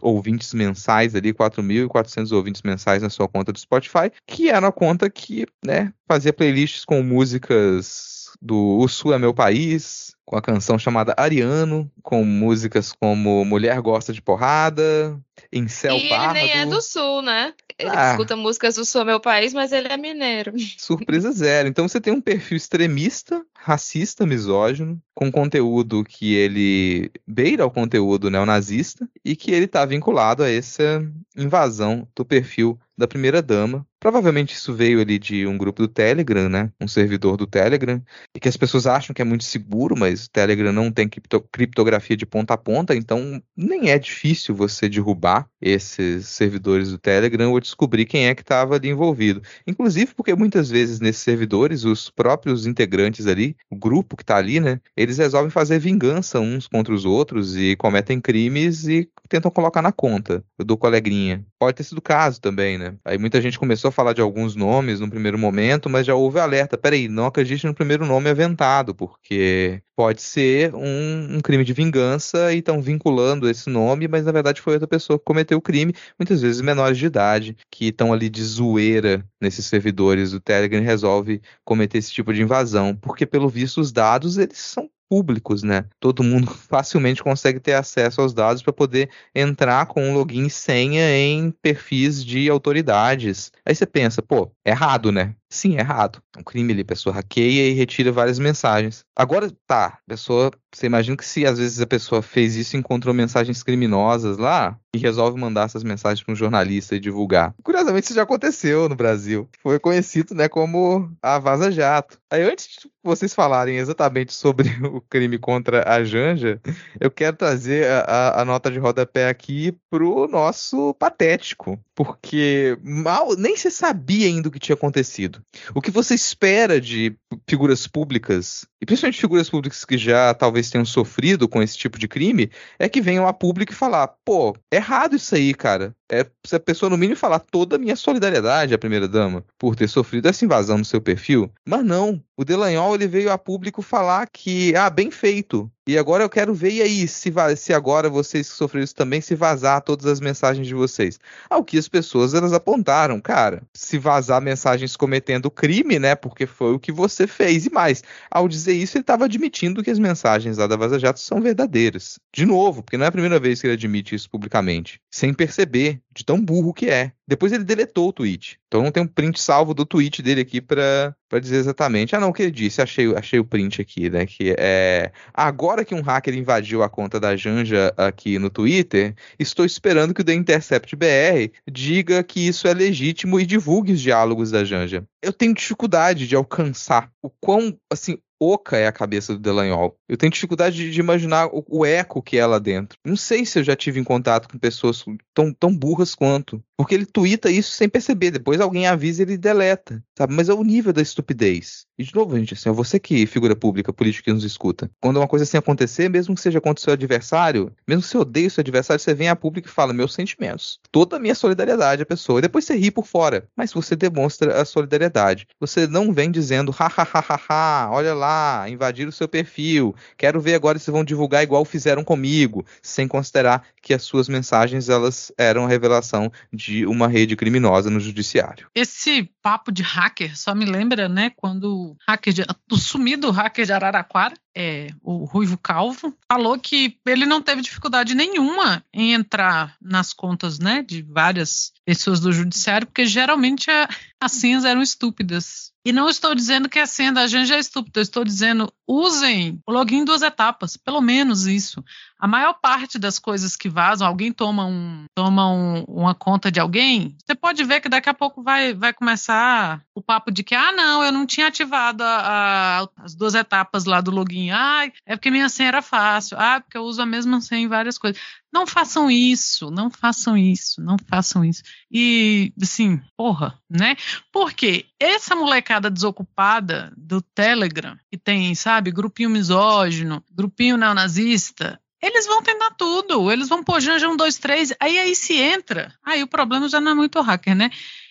Speaker 1: ouvintes mensais ali, 4.400 ouvintes mensais na sua conta do Spotify, que era uma conta que, né, fazia playlists com músicas do O Sul é Meu País, com a canção chamada Ariano, com músicas como Mulher Gosta de Porrada, Em Céu
Speaker 3: e
Speaker 1: Pardo.
Speaker 3: ele nem é do Sul, né? Ele ah, escuta músicas do Sul, meu país, mas ele é mineiro. <laughs>
Speaker 1: Surpresa zero. Então você tem um perfil extremista, racista, misógino, com conteúdo que ele beira o conteúdo neonazista e que ele está vinculado a essa invasão do perfil da primeira dama. Provavelmente isso veio ali de um grupo do Telegram, né? Um servidor do Telegram, e que as pessoas acham que é muito seguro, mas o Telegram não tem cripto criptografia de ponta a ponta, então nem é difícil você derrubar esses servidores do Telegram ou descobrir quem é que estava ali envolvido. Inclusive porque muitas vezes nesses servidores os próprios integrantes ali, o grupo que está ali, né? Eles resolvem fazer vingança uns contra os outros e cometem crimes e tentam colocar na conta do coleguinha. Pode ter sido o caso também, né? Aí muita gente começou a falar de alguns nomes no primeiro momento, mas já houve alerta. Peraí, não acredite no primeiro nome aventado, porque pode ser um, um crime de vingança e estão vinculando esse nome, mas na verdade foi outra pessoa que cometeu o crime, muitas vezes menores de idade, que estão ali de zoeira nesses servidores do Telegram resolve cometer esse tipo de invasão, porque pelo visto os dados eles são públicos, né? Todo mundo <laughs> facilmente consegue ter acesso aos dados para poder entrar com um login e senha em perfis de autoridades. Aí você pensa, pô, errado, né? Sim, é errado. É um crime ali, a pessoa hackeia e retira várias mensagens. Agora, tá, pessoa. Você imagina que se às vezes a pessoa fez isso e encontrou mensagens criminosas lá e resolve mandar essas mensagens para um jornalista e divulgar. Curiosamente, isso já aconteceu no Brasil. Foi conhecido, né, como a Vaza Jato. Aí, antes de vocês falarem exatamente sobre <laughs> o crime contra a Janja, eu quero trazer a, a, a nota de rodapé aqui pro nosso patético. Porque mal nem se sabia ainda o que tinha acontecido. O que você espera de figuras públicas, e principalmente figuras públicas que já talvez tenham sofrido com esse tipo de crime, é que venham a público e falar: pô, errado isso aí, cara. É se a pessoa, no mínimo, falar toda a minha solidariedade à primeira-dama por ter sofrido essa invasão no seu perfil. Mas não. O Delanhol ele veio a público falar que, ah, bem feito. E agora eu quero ver, e aí, se, se agora vocês que sofreram isso também, se vazar todas as mensagens de vocês. Ao que as pessoas elas apontaram, cara, se vazar mensagens cometendo crime, né, porque foi o que você fez. E mais, ao dizer isso, ele estava admitindo que as mensagens lá da Vaza Jato são verdadeiras. De novo, porque não é a primeira vez que ele admite isso publicamente, sem perceber de tão burro que é. Depois ele deletou o tweet. Então não tem um print salvo do tweet dele aqui para dizer exatamente. Ah, não, o que ele disse, achei, achei o print aqui, né? Que é. Agora que um hacker invadiu a conta da Janja aqui no Twitter, estou esperando que o The Intercept BR diga que isso é legítimo e divulgue os diálogos da Janja. Eu tenho dificuldade de alcançar o quão, assim, oca é a cabeça do Delanhol. Eu tenho dificuldade de, de imaginar o, o, eco que é lá dentro. Não sei se eu já tive em contato com pessoas tão, tão burras quanto. Porque ele twitta isso sem perceber. Depois alguém avisa e ele deleta. Sabe? Mas é o nível da estupidez. E de novo, gente, assim, é você que figura pública, político que nos escuta. Quando uma coisa assim acontecer, mesmo que seja contra o seu adversário, mesmo que você odeie o seu adversário, você vem a público e fala meus sentimentos. Toda a minha solidariedade à pessoa. E depois você ri por fora. Mas você demonstra a solidariedade. Você não vem dizendo, ha, ha, ha, ha, ha olha lá, invadir o seu perfil. Quero ver agora se vão divulgar igual fizeram comigo. Sem considerar que as suas mensagens, elas eram a revelação de uma rede criminosa no judiciário.
Speaker 4: Esse papo de hacker só me lembra, né, quando hacker de, o sumido hacker de Araraquara, é, o Ruivo Calvo, falou que ele não teve dificuldade nenhuma em entrar nas contas, né, de várias pessoas do judiciário, porque geralmente a, as senhas eram estúpidas. E não estou dizendo que a senha da Janja é estúpida, estou dizendo usem o login em duas etapas, pelo menos isso. A maior parte das coisas que vazam, alguém toma, um, toma um, uma conta de alguém, você pode ver que daqui a pouco vai, vai começar o papo de que, ah, não, eu não tinha ativado a, a, as duas etapas lá do login. Ah, é porque minha senha era fácil. Ah, porque eu uso a mesma senha em várias coisas. Não façam isso, não façam isso, não façam isso. E, assim, porra, né? Porque essa molecada desocupada do Telegram, que tem, sabe, grupinho misógino, grupinho neonazista, eles vão tentar tudo, eles vão pôr Janja 1, 2, 3, aí aí se entra. Aí o problema já não é muito hacker, né?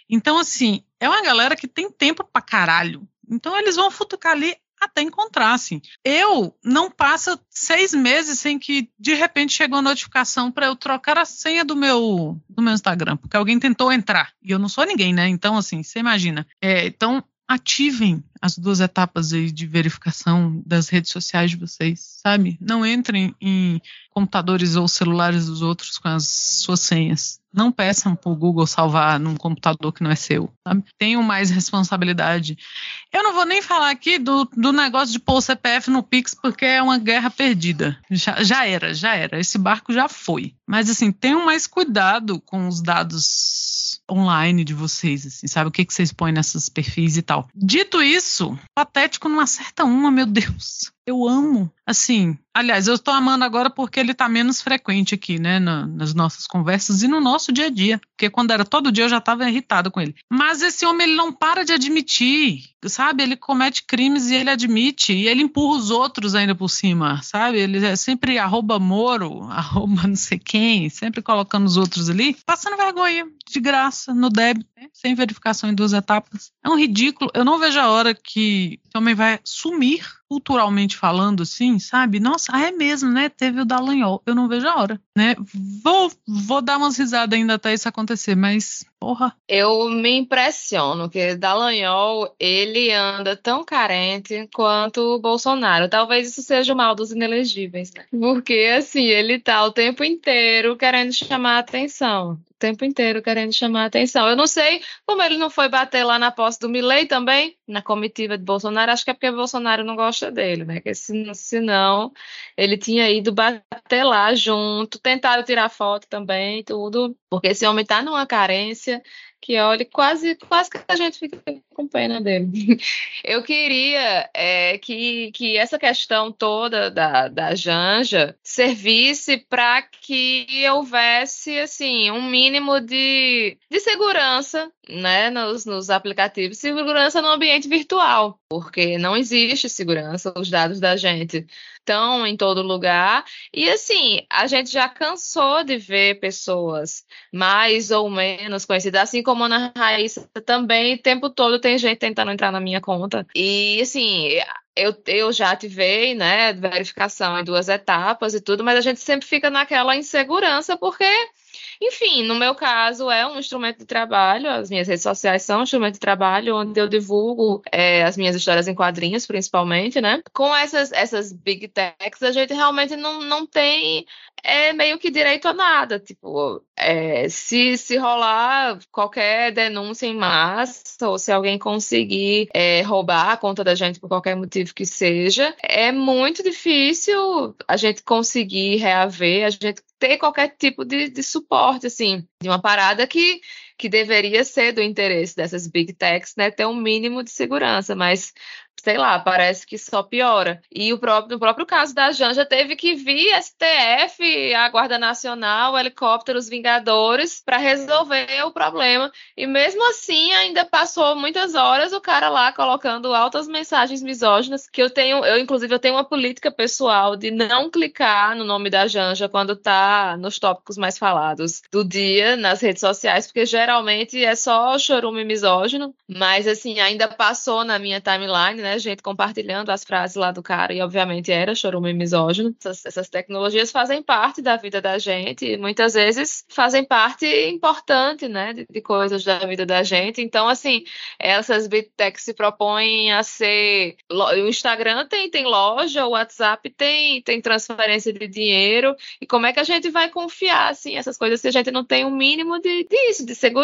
Speaker 4: Então, assim, é uma galera que tem tempo pra caralho. Então eles vão futucar ali até encontrar, assim. Eu não passo seis meses sem que de repente chegou a notificação para eu trocar a senha do meu do meu Instagram, porque alguém tentou entrar e eu não sou ninguém, né? Então, assim, você imagina. É, então ativem as duas etapas aí de verificação das redes sociais de vocês, sabe? Não entrem em computadores ou celulares dos outros com as suas senhas. Não peçam para o Google salvar num computador que não é seu, sabe? Tenham mais responsabilidade. Eu não vou nem falar aqui do, do negócio de pôr o CPF no Pix, porque é uma guerra perdida. Já, já era, já era. Esse barco já foi. Mas, assim, tenham mais cuidado com os dados online de vocês, assim, sabe? O que, que vocês põem nessas perfis e tal. Dito isso, patético não acerta uma, meu Deus. Eu amo. Assim, aliás, eu estou amando agora porque ele está menos frequente aqui, né, na, nas nossas conversas e no nosso dia a dia. Porque quando era todo dia eu já estava irritada com ele. Mas esse homem, ele não para de admitir, sabe? Ele comete crimes e ele admite. E ele empurra os outros ainda por cima, sabe? Ele é sempre arroba Moro, <laughs> arroba não sei quem, sempre colocando os outros ali, passando vergonha, de graça, no débito, sem verificação em duas etapas. É um ridículo. Eu não vejo a hora que homem vai sumir culturalmente falando, assim, sabe? Nossa, ah, é mesmo, né? Teve o Dallagnol. Eu não vejo a hora, né? Vou, vou dar umas risadas ainda até isso acontecer, mas, porra.
Speaker 3: Eu me impressiono que Dallagnol, ele anda tão carente quanto o Bolsonaro. Talvez isso seja o mal dos inelegíveis, né? Porque, assim, ele tá o tempo inteiro querendo chamar a atenção o tempo inteiro querendo chamar a atenção. Eu não sei como ele não foi bater lá na posse do Milley também, na comitiva de Bolsonaro. Acho que é porque Bolsonaro não gosta dele, né? Que senão ele tinha ido bater lá junto, tentaram tirar foto também, tudo, porque esse homem tá numa carência Geschichte que olha, quase, quase que a gente fica com pena dele. <laughs> Eu queria é, que, que essa questão toda da, da Janja servisse para que houvesse assim um mínimo de, de segurança né, nos, nos aplicativos, segurança no ambiente virtual, porque não existe segurança, os dados da gente estão em todo lugar. E assim, a gente já cansou de ver pessoas mais ou menos conhecidas, assim como a Ana Raíssa também, o tempo todo tem gente tentando entrar na minha conta. E assim, eu, eu já ativei, né, verificação em duas etapas e tudo, mas a gente sempre fica naquela insegurança, porque enfim, no meu caso, é um instrumento de trabalho, as minhas redes sociais são um instrumento de trabalho, onde eu divulgo é, as minhas histórias em quadrinhos, principalmente, né? Com essas, essas big techs, a gente realmente não, não tem é meio que direito a nada. Tipo, é, se, se rolar qualquer denúncia em massa, ou se alguém conseguir é, roubar a conta da gente por qualquer motivo que seja, é muito difícil a gente conseguir reaver, a gente ter qualquer tipo de, de suporte, assim, de uma parada que, que deveria ser do interesse dessas big techs, né, ter um mínimo de segurança, mas sei lá, parece que só piora. E o próprio, no próprio caso da Janja, teve que vir STF, a Guarda Nacional, helicópteros Vingadores, para resolver o problema. E mesmo assim, ainda passou muitas horas o cara lá colocando altas mensagens misóginas, que eu tenho, eu inclusive eu tenho uma política pessoal de não clicar no nome da Janja quando tá nos tópicos mais falados do dia nas redes sociais, porque geralmente é só chorume misógino, mas assim, ainda passou na minha timeline né? Gente compartilhando as frases lá do cara, e obviamente era chorume misógino. Essas, essas tecnologias fazem parte da vida da gente, e muitas vezes fazem parte importante, né? De, de coisas da vida da gente. Então, assim, essas big se propõem a ser. O Instagram tem, tem loja, o WhatsApp tem, tem transferência de dinheiro, e como é que a gente vai confiar, assim, essas coisas se a gente não tem um mínimo de, disso, de segurança?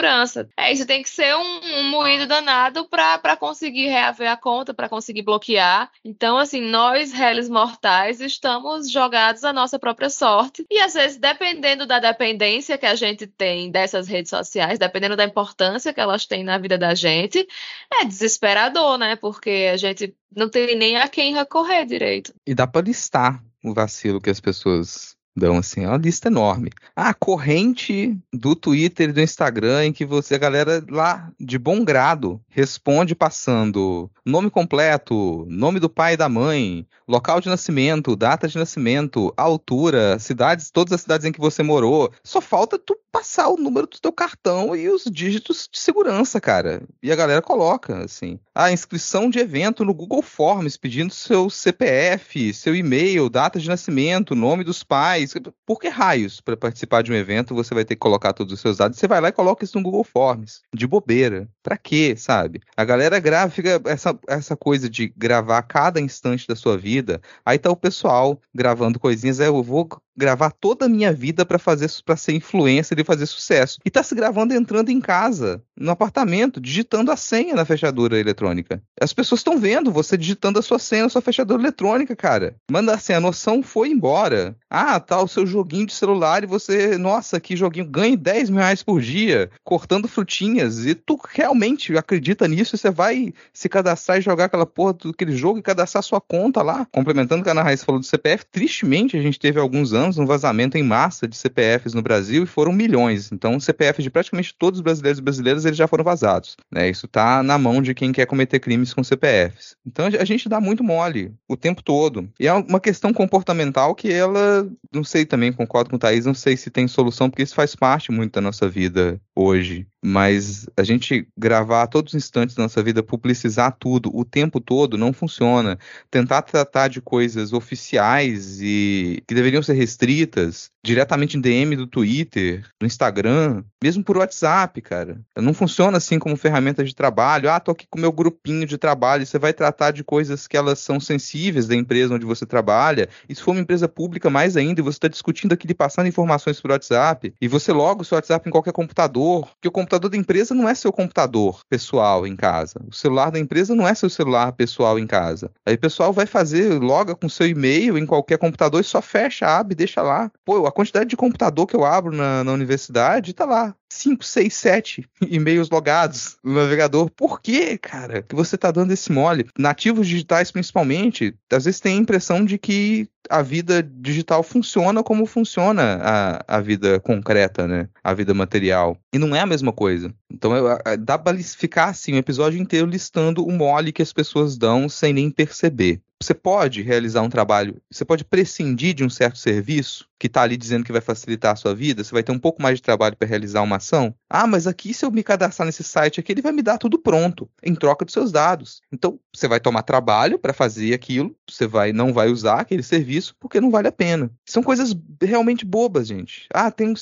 Speaker 3: É, isso tem que ser um, um moído danado para conseguir reaver a conta, para conseguir bloquear. Então, assim, nós, réis mortais, estamos jogados à nossa própria sorte. E às vezes, dependendo da dependência que a gente tem dessas redes sociais, dependendo da importância que elas têm na vida da gente, é desesperador, né? Porque a gente não tem nem a quem recorrer direito.
Speaker 1: E dá para listar o vacilo que as pessoas dão assim, é uma lista enorme. A corrente do Twitter e do Instagram em que você, a galera lá de bom grado, responde passando nome completo, nome do pai e da mãe, local de nascimento, data de nascimento, altura, cidades, todas as cidades em que você morou. Só falta tu passar o número do teu cartão e os dígitos de segurança, cara. E a galera coloca, assim, a inscrição de evento no Google Forms, pedindo seu CPF, seu e-mail, data de nascimento, nome dos pais, mais. Por que raios para participar de um evento você vai ter que colocar todos os seus dados? Você vai lá e coloca isso no Google Forms. De bobeira. Pra quê, sabe? A galera grava, essa, essa coisa de gravar cada instante da sua vida. Aí tá o pessoal gravando coisinhas. É, eu vou gravar toda a minha vida para fazer para ser influencer e fazer sucesso. E tá se gravando entrando em casa, no apartamento, digitando a senha na fechadura eletrônica. As pessoas estão vendo você digitando a sua senha na sua fechadura eletrônica, cara. Manda assim, a noção foi embora. Ah, tá o seu joguinho de celular e você, nossa, que joguinho, ganhe 10 mil reais por dia, cortando frutinhas. E tu realmente acredita nisso, você vai se cadastrar e jogar aquela porra daquele jogo e cadastrar sua conta lá. Complementando o que a Ana Raíssa falou do CPF, tristemente a gente teve alguns anos um vazamento em massa de CPFs no Brasil e foram milhões. Então, CPF de praticamente todos os brasileiros e brasileiras eles já foram vazados. Né? Isso está na mão de quem quer cometer crimes com CPFs. Então, a gente dá muito mole o tempo todo. E é uma questão comportamental que ela, não sei também, concordo com o Thaís, não sei se tem solução, porque isso faz parte muito da nossa vida hoje. Mas a gente gravar todos os instantes da nossa vida, publicizar tudo o tempo todo, não funciona. Tentar tratar de coisas oficiais e que deveriam ser restritas diretamente em DM do Twitter, do Instagram, mesmo por WhatsApp, cara. Não funciona assim como ferramenta de trabalho. Ah, tô aqui com meu grupinho de trabalho. Você vai tratar de coisas que elas são sensíveis da empresa onde você trabalha. E se for uma empresa pública, mais ainda, e você está discutindo aqui, passando informações por WhatsApp, e você loga o seu WhatsApp em qualquer computador, porque o computador da empresa não é seu computador pessoal em casa. O celular da empresa não é seu celular pessoal em casa. Aí o pessoal vai fazer, loga com seu e-mail em qualquer computador e só fecha, abre, deixa lá. Pô, a quantidade de computador que eu abro na, na universidade tá lá. 5, 6, 7 e-mails logados no navegador. Por que, cara, que você tá dando esse mole? Nativos digitais, principalmente, às vezes tem a impressão de que a vida digital funciona como funciona a, a vida concreta, né? A vida material. E não é a mesma coisa. Então dá pra ficar assim, o um episódio inteiro listando o mole que as pessoas dão sem nem perceber. Você pode realizar um trabalho, você pode prescindir de um certo serviço que está ali dizendo que vai facilitar a sua vida, você vai ter um pouco mais de trabalho para realizar uma ação. Ah, mas aqui se eu me cadastrar nesse site aqui, ele vai me dar tudo pronto, em troca dos seus dados. Então, você vai tomar trabalho para fazer aquilo, você vai não vai usar aquele serviço porque não vale a pena. São coisas realmente bobas, gente. Ah, tem um,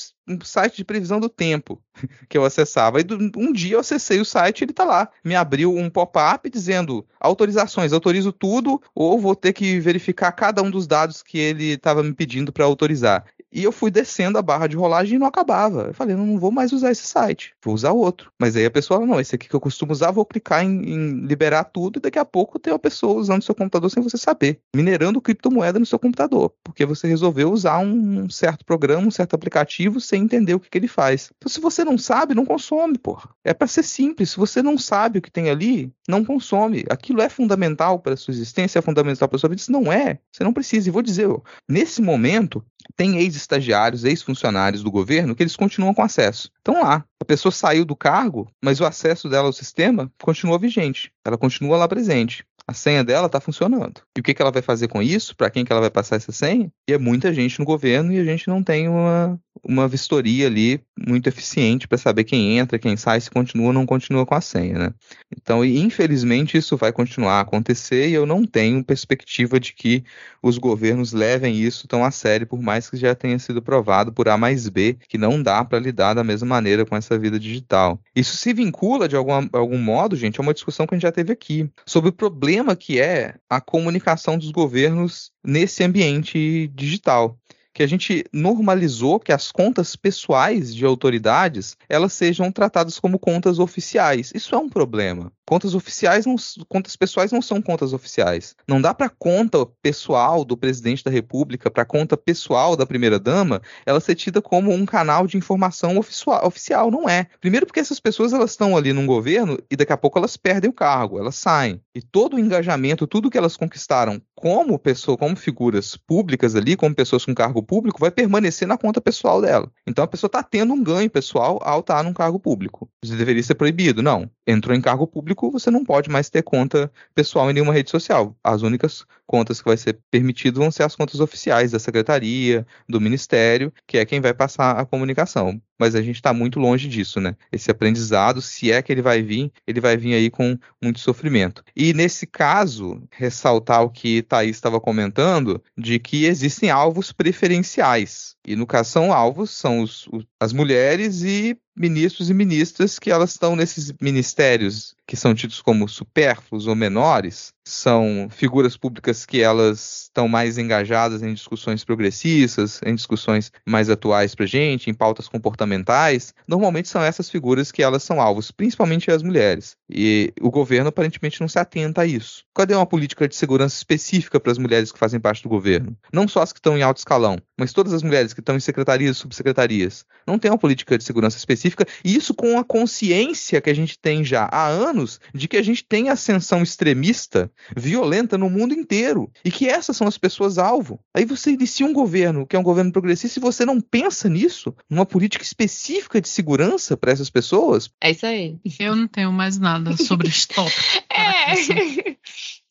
Speaker 1: site de previsão do tempo <laughs> que eu acessava. E um dia eu acessei o site ele está lá. Me abriu um pop-up dizendo autorizações, autorizo tudo, ou vou ter que verificar cada um dos dados que ele estava me pedindo para autorizar. E eu fui descendo a barra de rolagem e não acabava. Eu falei, não, vou mais usar esse site, vou usar outro. Mas aí a pessoa, não, esse aqui que eu costumo usar, vou clicar em, em liberar tudo e daqui a pouco tem uma pessoa usando seu computador sem você saber, minerando criptomoeda no seu computador, porque você resolveu usar um certo programa, um certo aplicativo sem entender o que, que ele faz. Então, se você não sabe, não consome, porra. É para ser simples. Se você não sabe o que tem ali, não consome. Aquilo é fundamental para sua existência, é fundamental para a sua vida. Isso não é. Você não precisa. E vou dizer, nesse momento, tem ex-estagiários, ex-funcionários do governo que eles continuam com acesso. Estão lá. A pessoa saiu do cargo, mas o acesso dela ao sistema continua vigente. Ela continua lá presente a senha dela está funcionando. E o que, que ela vai fazer com isso? Para quem que ela vai passar essa senha? E é muita gente no governo e a gente não tem uma, uma vistoria ali muito eficiente para saber quem entra, quem sai, se continua ou não continua com a senha, né? Então, infelizmente, isso vai continuar a acontecer e eu não tenho perspectiva de que os governos levem isso tão a sério, por mais que já tenha sido provado por A mais B que não dá para lidar da mesma maneira com essa vida digital. Isso se vincula, de algum, algum modo, gente, a uma discussão que a gente já teve aqui, sobre o problema problema que é a comunicação dos governos nesse ambiente digital que a gente normalizou que as contas pessoais de autoridades elas sejam tratadas como contas oficiais. Isso é um problema. Contas oficiais, não, contas pessoais não são contas oficiais. Não dá para conta pessoal do presidente da República, para conta pessoal da primeira dama, ela ser tida como um canal de informação oficial, oficial. Não é. Primeiro porque essas pessoas elas estão ali num governo e daqui a pouco elas perdem o cargo, elas saem. E todo o engajamento, tudo que elas conquistaram como pessoa, como figuras públicas ali, como pessoas com cargo público, vai permanecer na conta pessoal dela. Então a pessoa está tendo um ganho pessoal ao estar tá num cargo público. Isso deveria ser proibido? Não. Entrou em cargo público, você não pode mais ter conta pessoal em nenhuma rede social. As únicas contas que vai ser permitido vão ser as contas oficiais da secretaria, do ministério, que é quem vai passar a comunicação. Mas a gente está muito longe disso, né? Esse aprendizado, se é que ele vai vir, ele vai vir aí com muito sofrimento. E nesse caso, ressaltar o que Thaís estava comentando, de que existem alvos preferenciais. E no caso são alvos, são os, os, as mulheres e ministros e ministras que elas estão nesses ministérios que são tidos como supérfluos ou menores, são figuras públicas que elas estão mais engajadas em discussões progressistas, em discussões mais atuais para gente, em pautas comportamentais. Normalmente são essas figuras que elas são alvos, principalmente as mulheres. E o governo aparentemente não se atenta a isso. Cadê uma política de segurança específica para as mulheres que fazem parte do governo? Não só as que estão em alto escalão, mas todas as mulheres que estão em secretarias subsecretarias. Não tem uma política de segurança específica, e isso com a consciência que a gente tem já há anos de que a gente tem ascensão extremista violenta no mundo inteiro e que essas são as pessoas alvo. Aí você inicia um governo que é um governo progressista e você não pensa nisso, numa política específica de segurança para essas pessoas.
Speaker 3: É isso aí.
Speaker 4: Eu não tenho mais nada sobre <laughs> stop.
Speaker 3: é.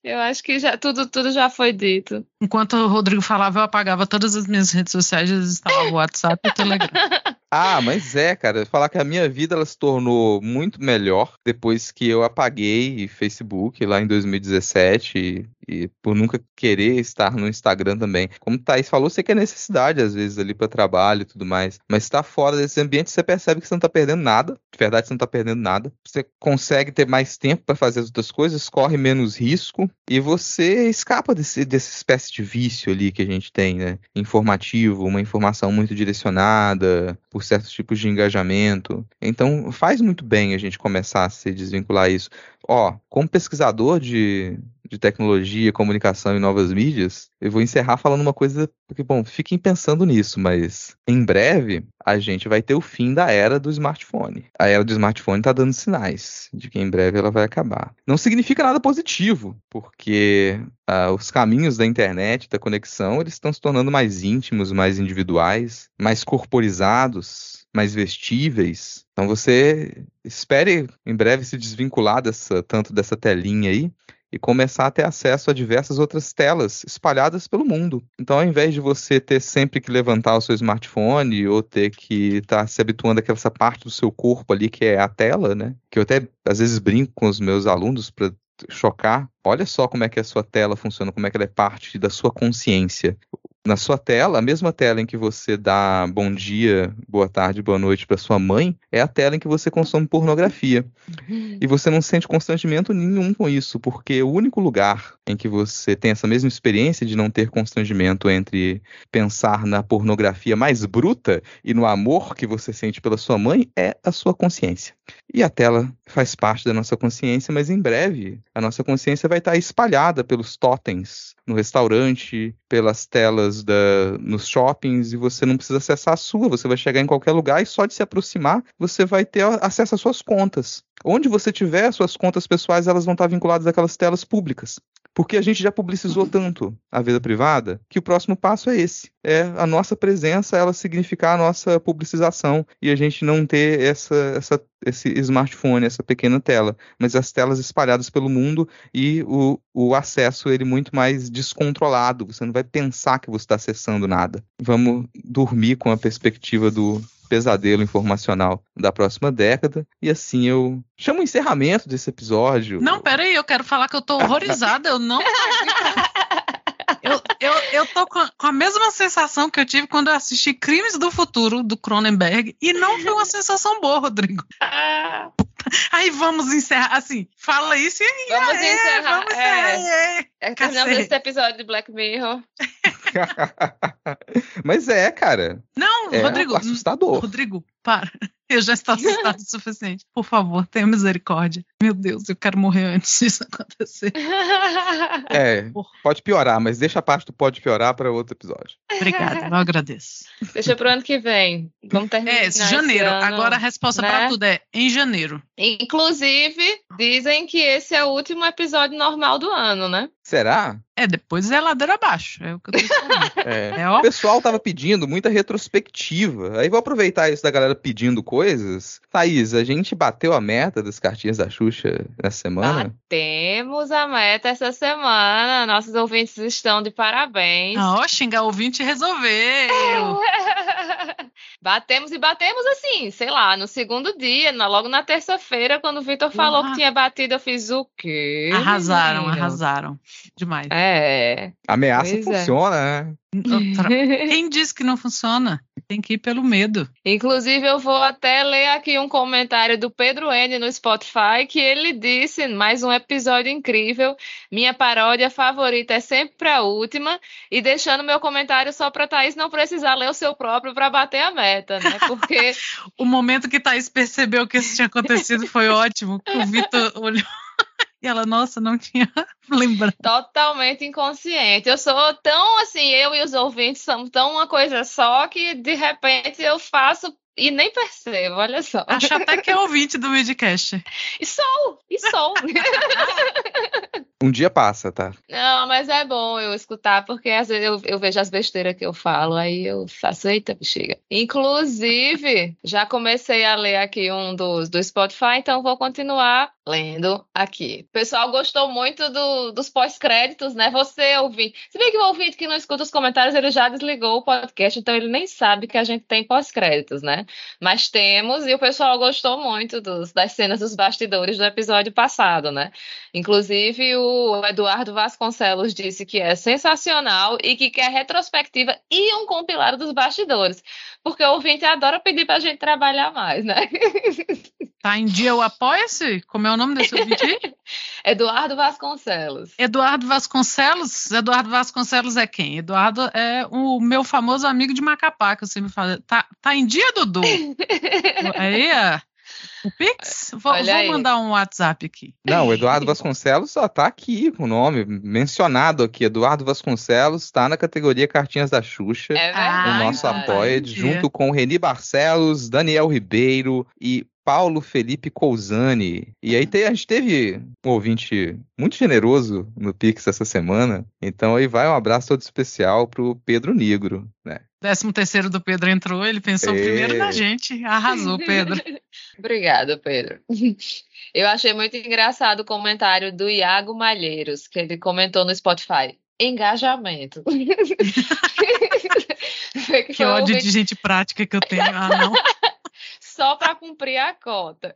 Speaker 3: Eu acho que já tudo, tudo já foi dito.
Speaker 4: Enquanto o Rodrigo falava, eu apagava todas as minhas redes sociais, instalava o WhatsApp e o Telegram. <laughs>
Speaker 1: Ah, mas é, cara, falar que a minha vida ela se tornou muito melhor depois que eu apaguei Facebook lá em 2017 e, e por nunca querer estar no Instagram também. Como o Thaís falou, você quer necessidade às vezes ali para trabalho e tudo mais, mas está fora desse ambiente, você percebe que você não tá perdendo nada. De verdade, você não tá perdendo nada. Você consegue ter mais tempo para fazer as outras coisas, corre menos risco e você escapa desse, dessa espécie de vício ali que a gente tem, né? Informativo, uma informação muito direcionada por certos tipos de engajamento. Então, faz muito bem a gente começar a se desvincular isso. Ó, como pesquisador de, de tecnologia, comunicação e novas mídias, eu vou encerrar falando uma coisa, porque, bom, fiquem pensando nisso, mas em breve a gente vai ter o fim da era do smartphone. A era do smartphone está dando sinais de que em breve ela vai acabar. Não significa nada positivo, porque uh, os caminhos da internet, da conexão, eles estão se tornando mais íntimos, mais individuais, mais corporizados, mais vestíveis. Então você espere em breve se desvincular dessa tanto dessa telinha aí e começar a ter acesso a diversas outras telas espalhadas pelo mundo. Então, ao invés de você ter sempre que levantar o seu smartphone ou ter que estar tá se habituando àquela parte do seu corpo ali que é a tela, né? Que eu até às vezes brinco com os meus alunos para chocar. Olha só como é que a sua tela funciona, como é que ela é parte da sua consciência na sua tela, a mesma tela em que você dá bom dia, boa tarde, boa noite para sua mãe, é a tela em que você consome pornografia. Uhum. E você não sente constrangimento nenhum com isso, porque o único lugar em que você tem essa mesma experiência de não ter constrangimento entre pensar na pornografia mais bruta e no amor que você sente pela sua mãe é a sua consciência. E a tela faz parte da nossa consciência, mas em breve a nossa consciência vai estar espalhada pelos totens no restaurante, pelas telas da, nos shoppings, e você não precisa acessar a sua, você vai chegar em qualquer lugar e só de se aproximar você vai ter acesso às suas contas. Onde você tiver suas contas pessoais, elas vão estar vinculadas àquelas telas públicas. Porque a gente já publicizou tanto a vida privada que o próximo passo é esse. É a nossa presença, ela significar a nossa publicização e a gente não ter essa, essa, esse smartphone, essa pequena tela, mas as telas espalhadas pelo mundo e o, o acesso ele muito mais descontrolado. Você não vai pensar que você está acessando nada. Vamos dormir com a perspectiva do pesadelo informacional da próxima década. E assim eu chamo o encerramento desse episódio.
Speaker 4: Não, peraí, eu quero falar que eu tô horrorizada. eu não. <laughs> Eu, eu, eu tô com a, com a, mesma sensação que eu tive quando eu assisti Crimes do Futuro, do Cronenberg, e não foi uma sensação boa, Rodrigo. Aí vamos encerrar, assim, fala isso e
Speaker 3: Vamos é, encerrar. Vamos encerrar. É, é, terminamos esse episódio de Black Mirror. <laughs>
Speaker 1: Mas é, cara.
Speaker 4: Não,
Speaker 1: é
Speaker 4: Rodrigo.
Speaker 1: Assustador.
Speaker 4: Rodrigo, para. <laughs> Eu já estou assustado o <laughs> suficiente. Por favor, tenha misericórdia. Meu Deus, eu quero morrer antes disso <laughs> acontecer.
Speaker 1: É, pode piorar, mas deixa a parte do pode piorar para outro episódio.
Speaker 4: Obrigada, eu agradeço.
Speaker 3: Deixa para o ano que vem. Vamos terminar.
Speaker 4: É, janeiro. Ano, Agora a resposta né? para tudo é em janeiro.
Speaker 3: Inclusive, dizem que esse é o último episódio normal do ano, né?
Speaker 1: Será?
Speaker 4: É, depois é ladeira abaixo. É o que eu tô falando.
Speaker 1: é. é o pessoal tava pedindo muita retrospectiva. Aí vou aproveitar isso da galera pedindo coisas. Thaís, a gente bateu a meta das cartinhas da Xuxa essa semana?
Speaker 3: Batemos a meta essa semana. Nossos ouvintes estão de parabéns.
Speaker 4: Ó, oh, xingar ouvinte resolveu. <laughs>
Speaker 3: Batemos e batemos assim, sei lá, no segundo dia, na- logo na terça-feira, quando o Vitor falou que tinha batido, eu fiz o quê?
Speaker 4: Arrasaram,
Speaker 3: menino?
Speaker 4: arrasaram. Demais.
Speaker 3: É.
Speaker 1: Ameaça
Speaker 3: Pois é.
Speaker 1: funciona, né? <laughs>
Speaker 4: Quem disse que não funciona? Tem que ir pelo medo.
Speaker 3: Inclusive, eu vou até ler aqui um comentário do Pedro N no Spotify, que ele disse: mais um episódio incrível. Minha paródia favorita é sempre a última. E deixando meu comentário só para Thaís não precisar ler o seu próprio para bater a meta, né? <laughs> Porque
Speaker 4: O momento que Thaís percebeu que isso tinha acontecido foi ótimo. O Vitor olhou e ela, nossa, não tinha <laughs> lembrado.
Speaker 3: totalmente inconsciente. Eu sou tão assim, eu e os ouvintes somos tão uma coisa só que de repente eu faço e nem percebo, olha só.
Speaker 4: Acho até que é ouvinte do Midcast. <laughs>
Speaker 3: E sou, e sou. <laughs>
Speaker 1: Um dia passa, tá?
Speaker 3: Não, mas é bom eu escutar, porque às vezes eu, eu vejo as besteiras que eu falo, aí eu faço, eita, bexiga. Inclusive, já comecei a ler aqui um dos do Spotify, então vou continuar lendo aqui. O pessoal gostou muito do- dos pós-créditos, né? Você, ouvinte. Se bem que o ouvinte que não escuta os comentários, ele já desligou o podcast, então ele nem sabe que a gente tem pós-créditos, né? Mas temos, e o pessoal gostou muito dos- das cenas dos bastidores do episódio passado, né? Inclusive, o Eduardo Vasconcelos disse que é sensacional e que quer retrospectiva e um compilado dos bastidores. Porque o ouvinte adora pedir pra gente trabalhar mais, né? <laughs>
Speaker 4: Tá em dia o Apoia-se? Como é o nome desse ouvinte aí? <laughs>
Speaker 3: Eduardo Vasconcelos.
Speaker 4: Eduardo Vasconcelos. Eduardo Vasconcelos é quem? Eduardo é o meu famoso amigo de Macapá, que você me fala. Tá, tá em dia, Dudu? Aí, <laughs> ó. O Pix? Vou, vou mandar um WhatsApp aqui.
Speaker 1: Não, o Eduardo Vasconcelos só tá aqui com o nome mencionado aqui. Eduardo Vasconcelos está na categoria Cartinhas da Xuxa.
Speaker 3: É
Speaker 1: o
Speaker 3: verdade.
Speaker 1: nosso
Speaker 4: então tá
Speaker 1: apoia, junto com Reni Barcelos, Daniel Ribeiro e Paulo Felipe Cousani. E aí te- a gente teve um ouvinte muito generoso no Pix essa semana. Então aí vai um abraço todo especial pro Pedro Negro, né?
Speaker 4: Décimo terceiro do Pedro entrou, ele pensou
Speaker 1: Ê.
Speaker 4: primeiro na gente. Arrasou, Pedro. <laughs>
Speaker 3: Obrigada, Pedro. Eu achei muito engraçado o comentário do Iago Malheiros, que ele comentou no Spotify. Engajamento. <laughs> Que
Speaker 4: ódio de gente prática que eu tenho. Ah, não. <laughs>
Speaker 3: só para cumprir a cota.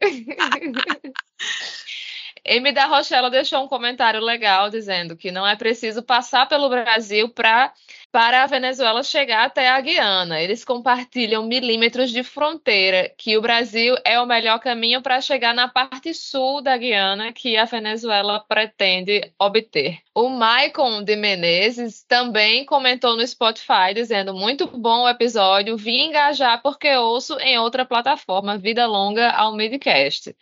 Speaker 3: M da Rochella deixou um comentário legal dizendo que não é preciso passar pelo Brasil pra, para a Venezuela chegar até a Guiana. Eles compartilham milímetros de fronteira, que o Brasil é o melhor caminho para chegar na parte sul da Guiana que a Venezuela pretende obter. O Maicon de Menezes também comentou no Spotify dizendo muito bom o episódio, vim engajar porque ouço em outra plataforma, vida longa ao midcast.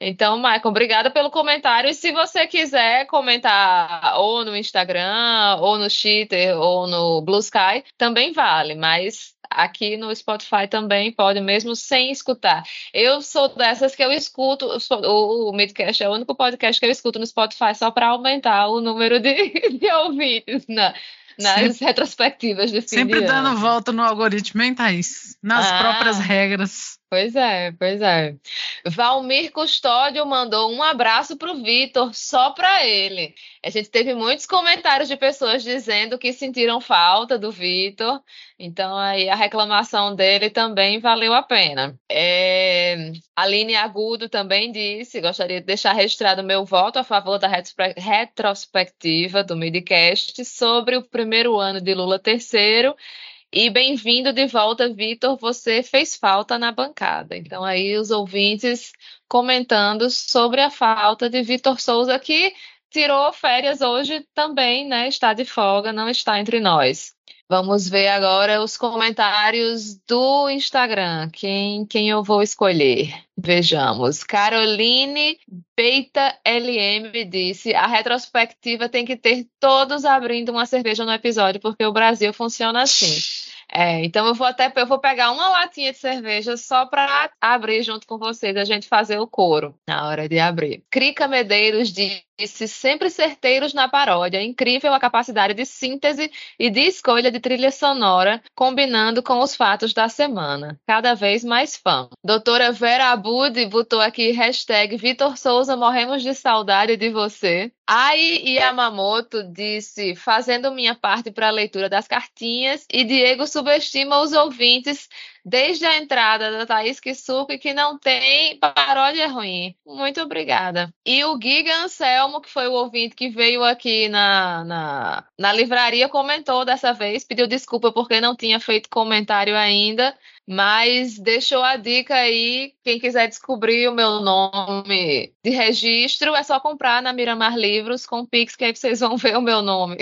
Speaker 3: Então, Maicon, obrigada pelo comentário. E se você quiser comentar ou no Instagram, ou no Cheater, ou no Blue Sky, também vale. Mas aqui no Spotify também pode, mesmo sem escutar. Eu sou dessas que eu escuto, o, o Midcast é o único podcast que eu escuto no Spotify só para aumentar o número de, <laughs> de ouvintes na- nas retrospectivas de fim
Speaker 4: Sempre dando volta no algoritmo, hein, Thaís? Nas
Speaker 3: Ah.
Speaker 4: próprias regras.
Speaker 3: Pois é, pois é. Valmir Custódio mandou um abraço pro Vitor, só para ele. A gente teve muitos comentários de pessoas dizendo que sentiram falta do Vitor, então aí a reclamação dele também valeu a pena. É, Aline Agudo também disse: gostaria de deixar registrado meu voto a favor da retrospe- retrospectiva do Midcast sobre o primeiro ano de Lula terceiro. E bem-vindo de volta, Vitor. Você fez falta na bancada. Então, aí, os ouvintes comentando sobre a falta de Vitor Souza, que tirou férias hoje também, né? Está de folga, não está entre nós. Vamos ver agora os comentários do Instagram. Quem, quem eu vou escolher? Vejamos. Caroline Peita LM disse: a retrospectiva tem que ter todos abrindo uma cerveja no episódio, porque o Brasil funciona assim. É, então eu vou até eu vou pegar uma latinha de cerveja só para abrir junto com vocês, a gente fazer o coro na hora de abrir. Crica Medeiros disse sempre certeiros na paródia, incrível a capacidade de síntese e de escolha de trilha sonora, combinando com os fatos da semana. Cada vez mais fã. Doutora Vera Abud botou aqui hashtag Vitor Souza, morremos de saudade de você. Ai Yamamoto disse, fazendo minha parte para a leitura das cartinhas, e Diego subestima os ouvintes desde a entrada da Thaís Kisuko que não tem paródia ruim. Muito obrigada. E o Giga Anselmo, que foi o ouvinte que veio aqui na, na, na livraria, comentou dessa vez, pediu desculpa porque não tinha feito comentário ainda. Mas deixou a dica aí, quem quiser descobrir o meu nome de registro, é só comprar na Miramar Livros com Pix, que aí vocês vão ver o meu nome.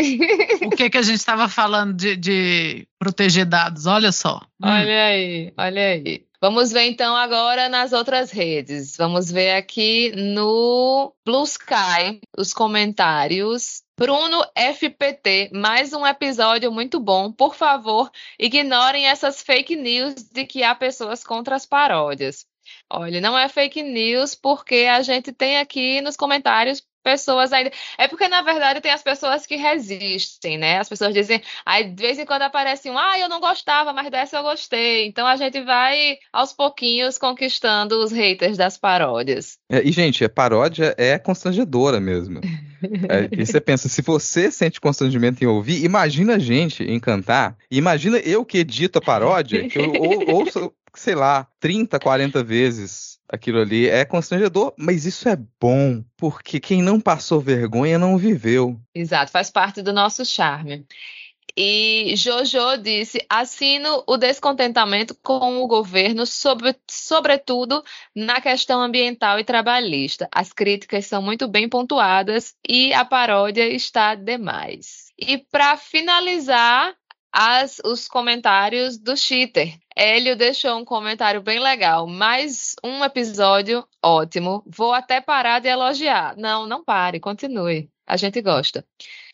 Speaker 4: O que que a gente estava falando de, de, proteger dados? Olha só.
Speaker 3: Olha hum. aí, olha aí. Vamos ver então agora nas outras redes. Vamos ver aqui no Blue Sky os comentários. Bruno FPT, mais um episódio muito bom. Por favor, ignorem essas fake news de que há pessoas contra as paródias. Olha, não é fake news porque a gente tem aqui nos comentários pessoas ainda. É porque, na verdade, tem as pessoas que resistem, né? As pessoas dizem, aí de vez em quando aparece um, ah, eu não gostava, mas dessa eu gostei. Então a gente vai aos pouquinhos conquistando os haters das paródias.
Speaker 1: É, e, gente, a paródia é constrangedora mesmo. <laughs> É, e você pensa, se você sente constrangimento em ouvir, imagina a gente em cantar, imagina eu que edito a paródia, que eu ou, ouço, sei lá, 30, 40 vezes aquilo ali é constrangedor, mas isso é bom, porque quem não passou vergonha não viveu.
Speaker 3: Exato, faz parte do nosso charme. E Jojo disse: assino o descontentamento com o governo, sobre, sobretudo na questão ambiental e trabalhista. As críticas são muito bem pontuadas e a paródia está demais. E para finalizar, as, os comentários do cheater. Hélio deixou um comentário bem legal. Mais um episódio ótimo. Vou até parar de elogiar. Não, não pare, continue. A gente gosta.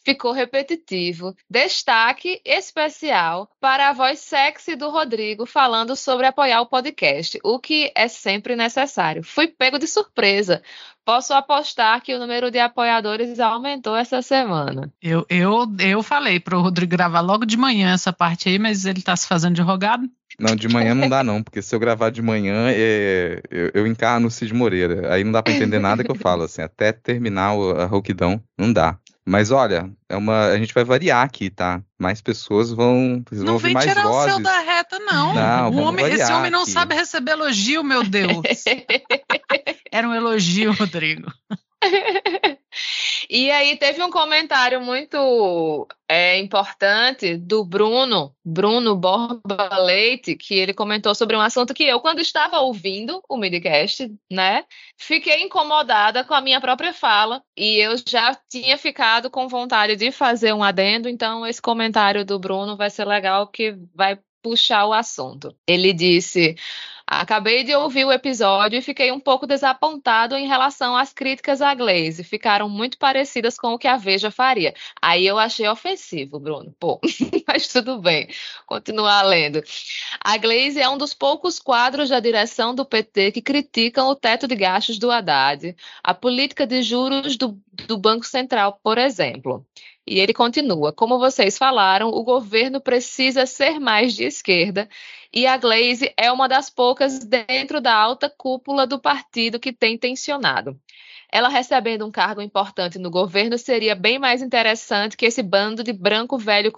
Speaker 3: Ficou repetitivo. Destaque especial para a voz sexy do Rodrigo falando sobre apoiar o podcast, o que é sempre necessário. Fui pego de surpresa. Posso apostar que o número de apoiadores aumentou essa semana.
Speaker 4: Eu, eu, eu falei para o Rodrigo gravar logo de manhã essa parte aí, mas ele está se fazendo de rogado.
Speaker 1: Não, de manhã não dá não, porque se eu gravar de manhã, é, eu, eu encarno o Cid Moreira. Aí não dá para entender nada que eu falo, assim, até terminar a rouquidão, não dá. Mas olha, é uma, a gente vai variar aqui, tá? Mais pessoas vão,
Speaker 4: vão não
Speaker 1: mais
Speaker 4: vozes.
Speaker 1: Não
Speaker 4: vem tirar o céu da reta, não.
Speaker 1: não
Speaker 4: o homem, esse homem não aqui. sabe receber elogio, meu Deus. <laughs> Era um elogio, Rodrigo. <laughs>
Speaker 3: E aí teve um comentário muito é, importante do Bruno, Bruno Borba Leite, que ele comentou sobre um assunto que eu, quando estava ouvindo o midcast, né, fiquei incomodada com a minha própria fala e eu já tinha ficado com vontade de fazer um adendo, então esse comentário do Bruno vai ser legal que vai puxar o assunto. Ele disse: Acabei de ouvir o episódio e fiquei um pouco desapontado em relação às críticas à Glaze. Ficaram muito parecidas com o que a Veja faria. Aí eu achei ofensivo, Bruno. Pô, <laughs> mas tudo bem. Continuar lendo. A Glaze é um dos poucos quadros da direção do PT que criticam o teto de gastos do Haddad, a política de juros do, do Banco Central, por exemplo. E ele continua: como vocês falaram, o governo precisa ser mais de esquerda e a Glaze é uma das poucas dentro da alta cúpula do partido que tem tensionado. Ela recebendo um cargo importante no governo seria bem mais interessante que esse bando de branco velho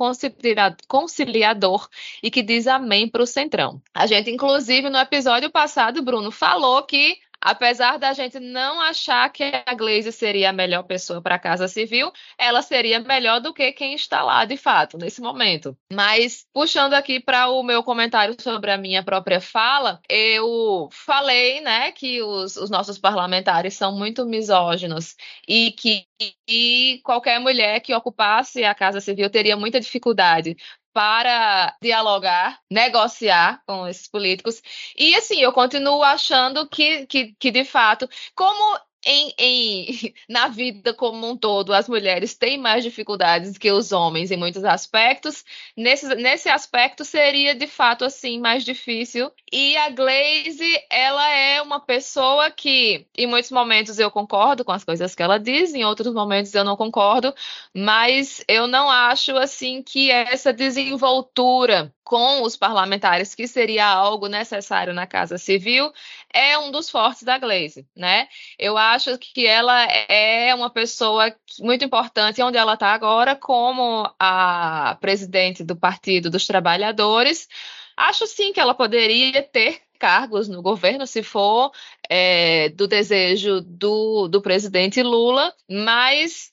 Speaker 3: conciliador e que diz amém para o centrão. A gente, inclusive, no episódio passado, Bruno falou que Apesar da gente não achar que a Glaze seria a melhor pessoa para a Casa Civil, ela seria melhor do que quem está lá de fato nesse momento. Mas puxando aqui para o meu comentário sobre a minha própria fala, eu falei, né, que os, os nossos parlamentares são muito misóginos e que e qualquer mulher que ocupasse a Casa Civil teria muita dificuldade para dialogar, negociar com esses políticos. E assim, eu continuo achando que, que, que de fato, como em, em, <laughs> na vida como um todo, as mulheres têm mais dificuldades que os homens em muitos aspectos. Nesse, nesse aspecto, seria de fato assim mais difícil. E a Glaze, ela é uma pessoa que, em muitos momentos, eu concordo com as coisas que ela diz, em outros momentos eu não concordo, mas eu não acho assim que essa desenvoltura com os parlamentares, que seria algo necessário na Casa Civil, é um dos fortes da Glaze, né? Eu acho que ela é uma pessoa muito importante onde ela está agora, como a presidente do Partido dos Trabalhadores, acho sim que ela poderia ter cargos no governo, se for é, do desejo do, do presidente Lula, mas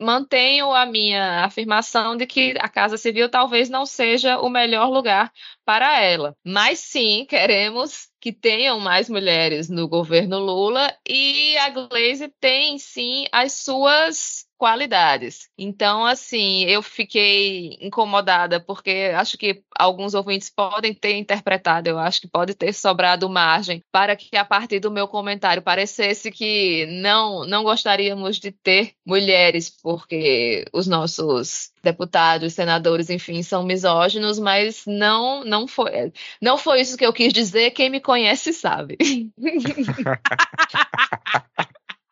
Speaker 3: mantenho a minha afirmação de que a Casa Civil talvez não seja o melhor lugar para ela. Mas sim, queremos que tenham mais mulheres no governo Lula e a Glaze tem sim as suas qualidades. Então, assim, eu fiquei incomodada porque acho que alguns ouvintes podem ter interpretado, eu acho que pode ter sobrado margem para que a partir do meu comentário parecesse que não não gostaríamos de ter mulheres porque os nossos deputados, senadores, enfim, são misóginos, mas não não foi não foi isso que eu quis dizer. Quem me conhece sabe. <laughs>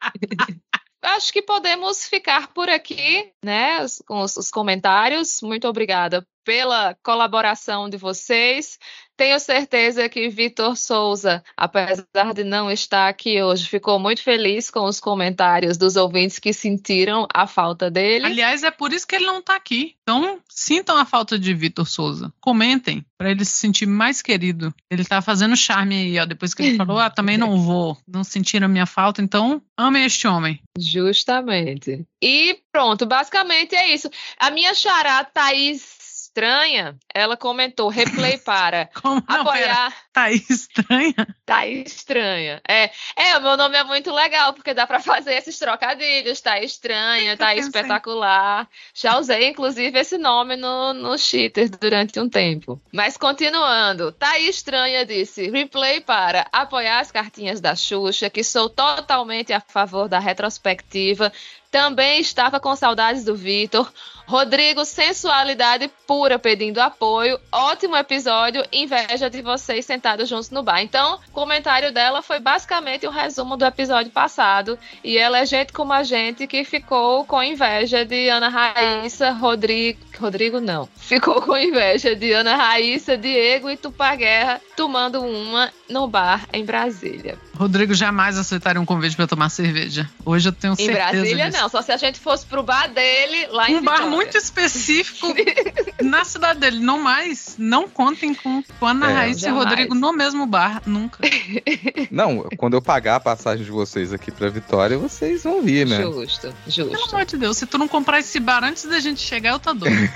Speaker 3: <laughs> Acho que podemos ficar por aqui, né, com os, os comentários. Muito obrigada pela colaboração de vocês. Tenho certeza que Vitor Souza, apesar de não estar aqui hoje, ficou muito feliz com os comentários dos ouvintes que sentiram a falta dele.
Speaker 4: Aliás, é por isso que ele não está aqui. Então, sintam a falta de Vitor Souza. Comentem para ele se sentir mais querido. Ele está fazendo charme aí, ó. Depois que ele falou, ah, também não vou. Não sentiram a minha falta, então amem este homem.
Speaker 3: Justamente. E pronto, basicamente é isso. A minha xará Thaís estranha, ela comentou replay para <laughs>
Speaker 4: apoiar. Tá <laughs> estranha?
Speaker 3: Tá estranha. É, é, o meu nome é muito legal porque dá para fazer esses trocadilhos. Tá estranha, tá espetacular. Já usei inclusive esse nome no, no cheater durante um tempo. Mas continuando, tá estranha disse replay para apoiar as cartinhas da Xuxa, que sou totalmente a favor da retrospectiva também estava com saudades do Vitor. Rodrigo, sensualidade pura pedindo apoio. Ótimo episódio. Inveja de vocês sentados juntos no bar. Então, o comentário dela foi basicamente o um resumo do episódio passado. E ela é gente como a gente que ficou com inveja de Ana Raíssa, Rodrigo. Rodrigo não. Ficou com inveja de Ana Raíssa, Diego e Tupá Guerra tomando uma no bar em Brasília.
Speaker 4: Rodrigo jamais aceitaria um convite para tomar cerveja. Hoje eu tenho certeza.
Speaker 3: Em Brasília,
Speaker 4: disso.
Speaker 3: não. Só se a gente fosse pro bar dele lá em
Speaker 4: Um bar muito específico na cidade dele. Não mais. Não contem com, com Ana é, Raíssa jamais. e Rodrigo no mesmo bar. Nunca. <laughs>
Speaker 1: Não, quando eu pagar a passagem de vocês aqui pra Vitória, vocês vão vir, né?
Speaker 3: Justo, justo.
Speaker 4: Pelo amor de Deus, se tu não comprar esse bar antes da gente chegar, eu tô doido. <laughs>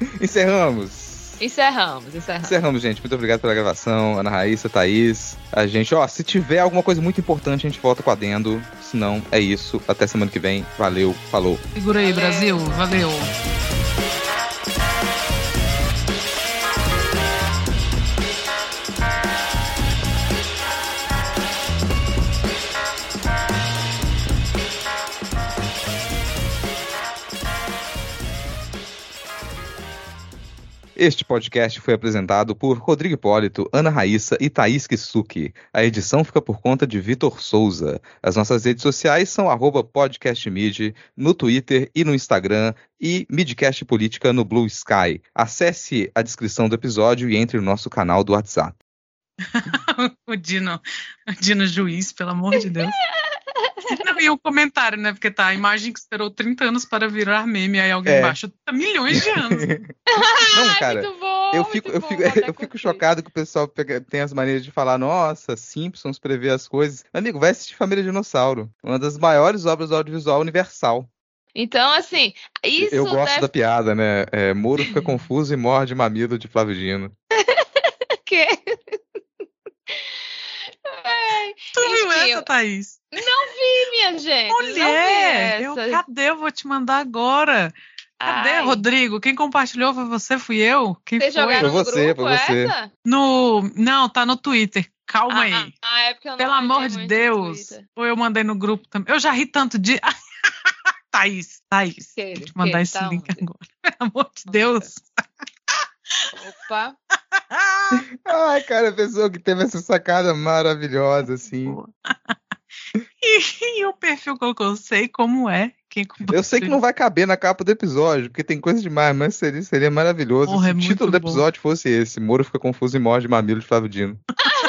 Speaker 4: <laughs>
Speaker 1: Encerramos.
Speaker 3: Encerramos, encerramos.
Speaker 1: Encerramos, gente. Muito obrigado pela gravação. Ana Raíssa, Thaís. A gente, ó, se tiver alguma coisa muito importante, a gente volta com a Dendo. Se não, é isso. Até semana que vem. Valeu, falou.
Speaker 4: Segura aí, Brasil. Valeu.
Speaker 1: Este podcast foi apresentado por Rodrigo Hipólito, Ana Raíssa e Thaís Kisuki. A edição fica por conta de Vitor Souza. As nossas redes sociais são podcastmid no Twitter e no Instagram e Midcast Política no Blue Sky. Acesse a descrição do episódio e entre no nosso canal do WhatsApp. <laughs>
Speaker 4: o Dino, o Dino Juiz, pelo amor de Deus. Não, e o comentário, né? Porque tá a imagem que esperou 30 anos para virar meme, aí alguém é. embaixo, tá milhões de anos. <laughs>
Speaker 1: Não, cara. Bom, eu fico, eu fico, <laughs> eu fico chocado que o pessoal pega, tem as maneiras de falar, nossa, Simpsons prevê as coisas. Amigo, vai assistir Família Dinossauro. Uma das maiores obras do audiovisual universal.
Speaker 3: Então, assim, isso.
Speaker 1: Eu gosto deve... da piada, né? É, Moro fica confuso e morde mamilo de Flávio Dino.
Speaker 4: Tu viu essa, Thaís?
Speaker 3: Não vi, minha gente.
Speaker 4: Mulher, eu, cadê? Eu vou te mandar agora. Cadê, Ai. Rodrigo? Quem compartilhou foi você? Fui eu? Quem
Speaker 3: Vocês
Speaker 4: foi?
Speaker 3: Foi você, foi você.
Speaker 4: Essa? No, não, tá no Twitter. Calma
Speaker 3: ah,
Speaker 4: aí.
Speaker 3: Ah, é porque eu não
Speaker 4: Pelo amor de Deus. Ou eu mandei no grupo também. Eu já ri tanto de. <laughs> Thaís, Thaís. Que, vou te mandar que, esse tá link onde? agora. Pelo amor de Deus.
Speaker 3: Opa. <laughs>
Speaker 1: Ai, cara, a pessoa que teve essa sacada maravilhosa, assim. <laughs>
Speaker 4: e, e, o perfil colocou, sei como é. Quem
Speaker 1: eu sei que não vai caber na capa do episódio, porque tem coisa demais, mas seria, seria maravilhoso Porra, se é o título do episódio bom. fosse esse: Moro fica confuso e morre de mamilo de Flávio Dino. <laughs>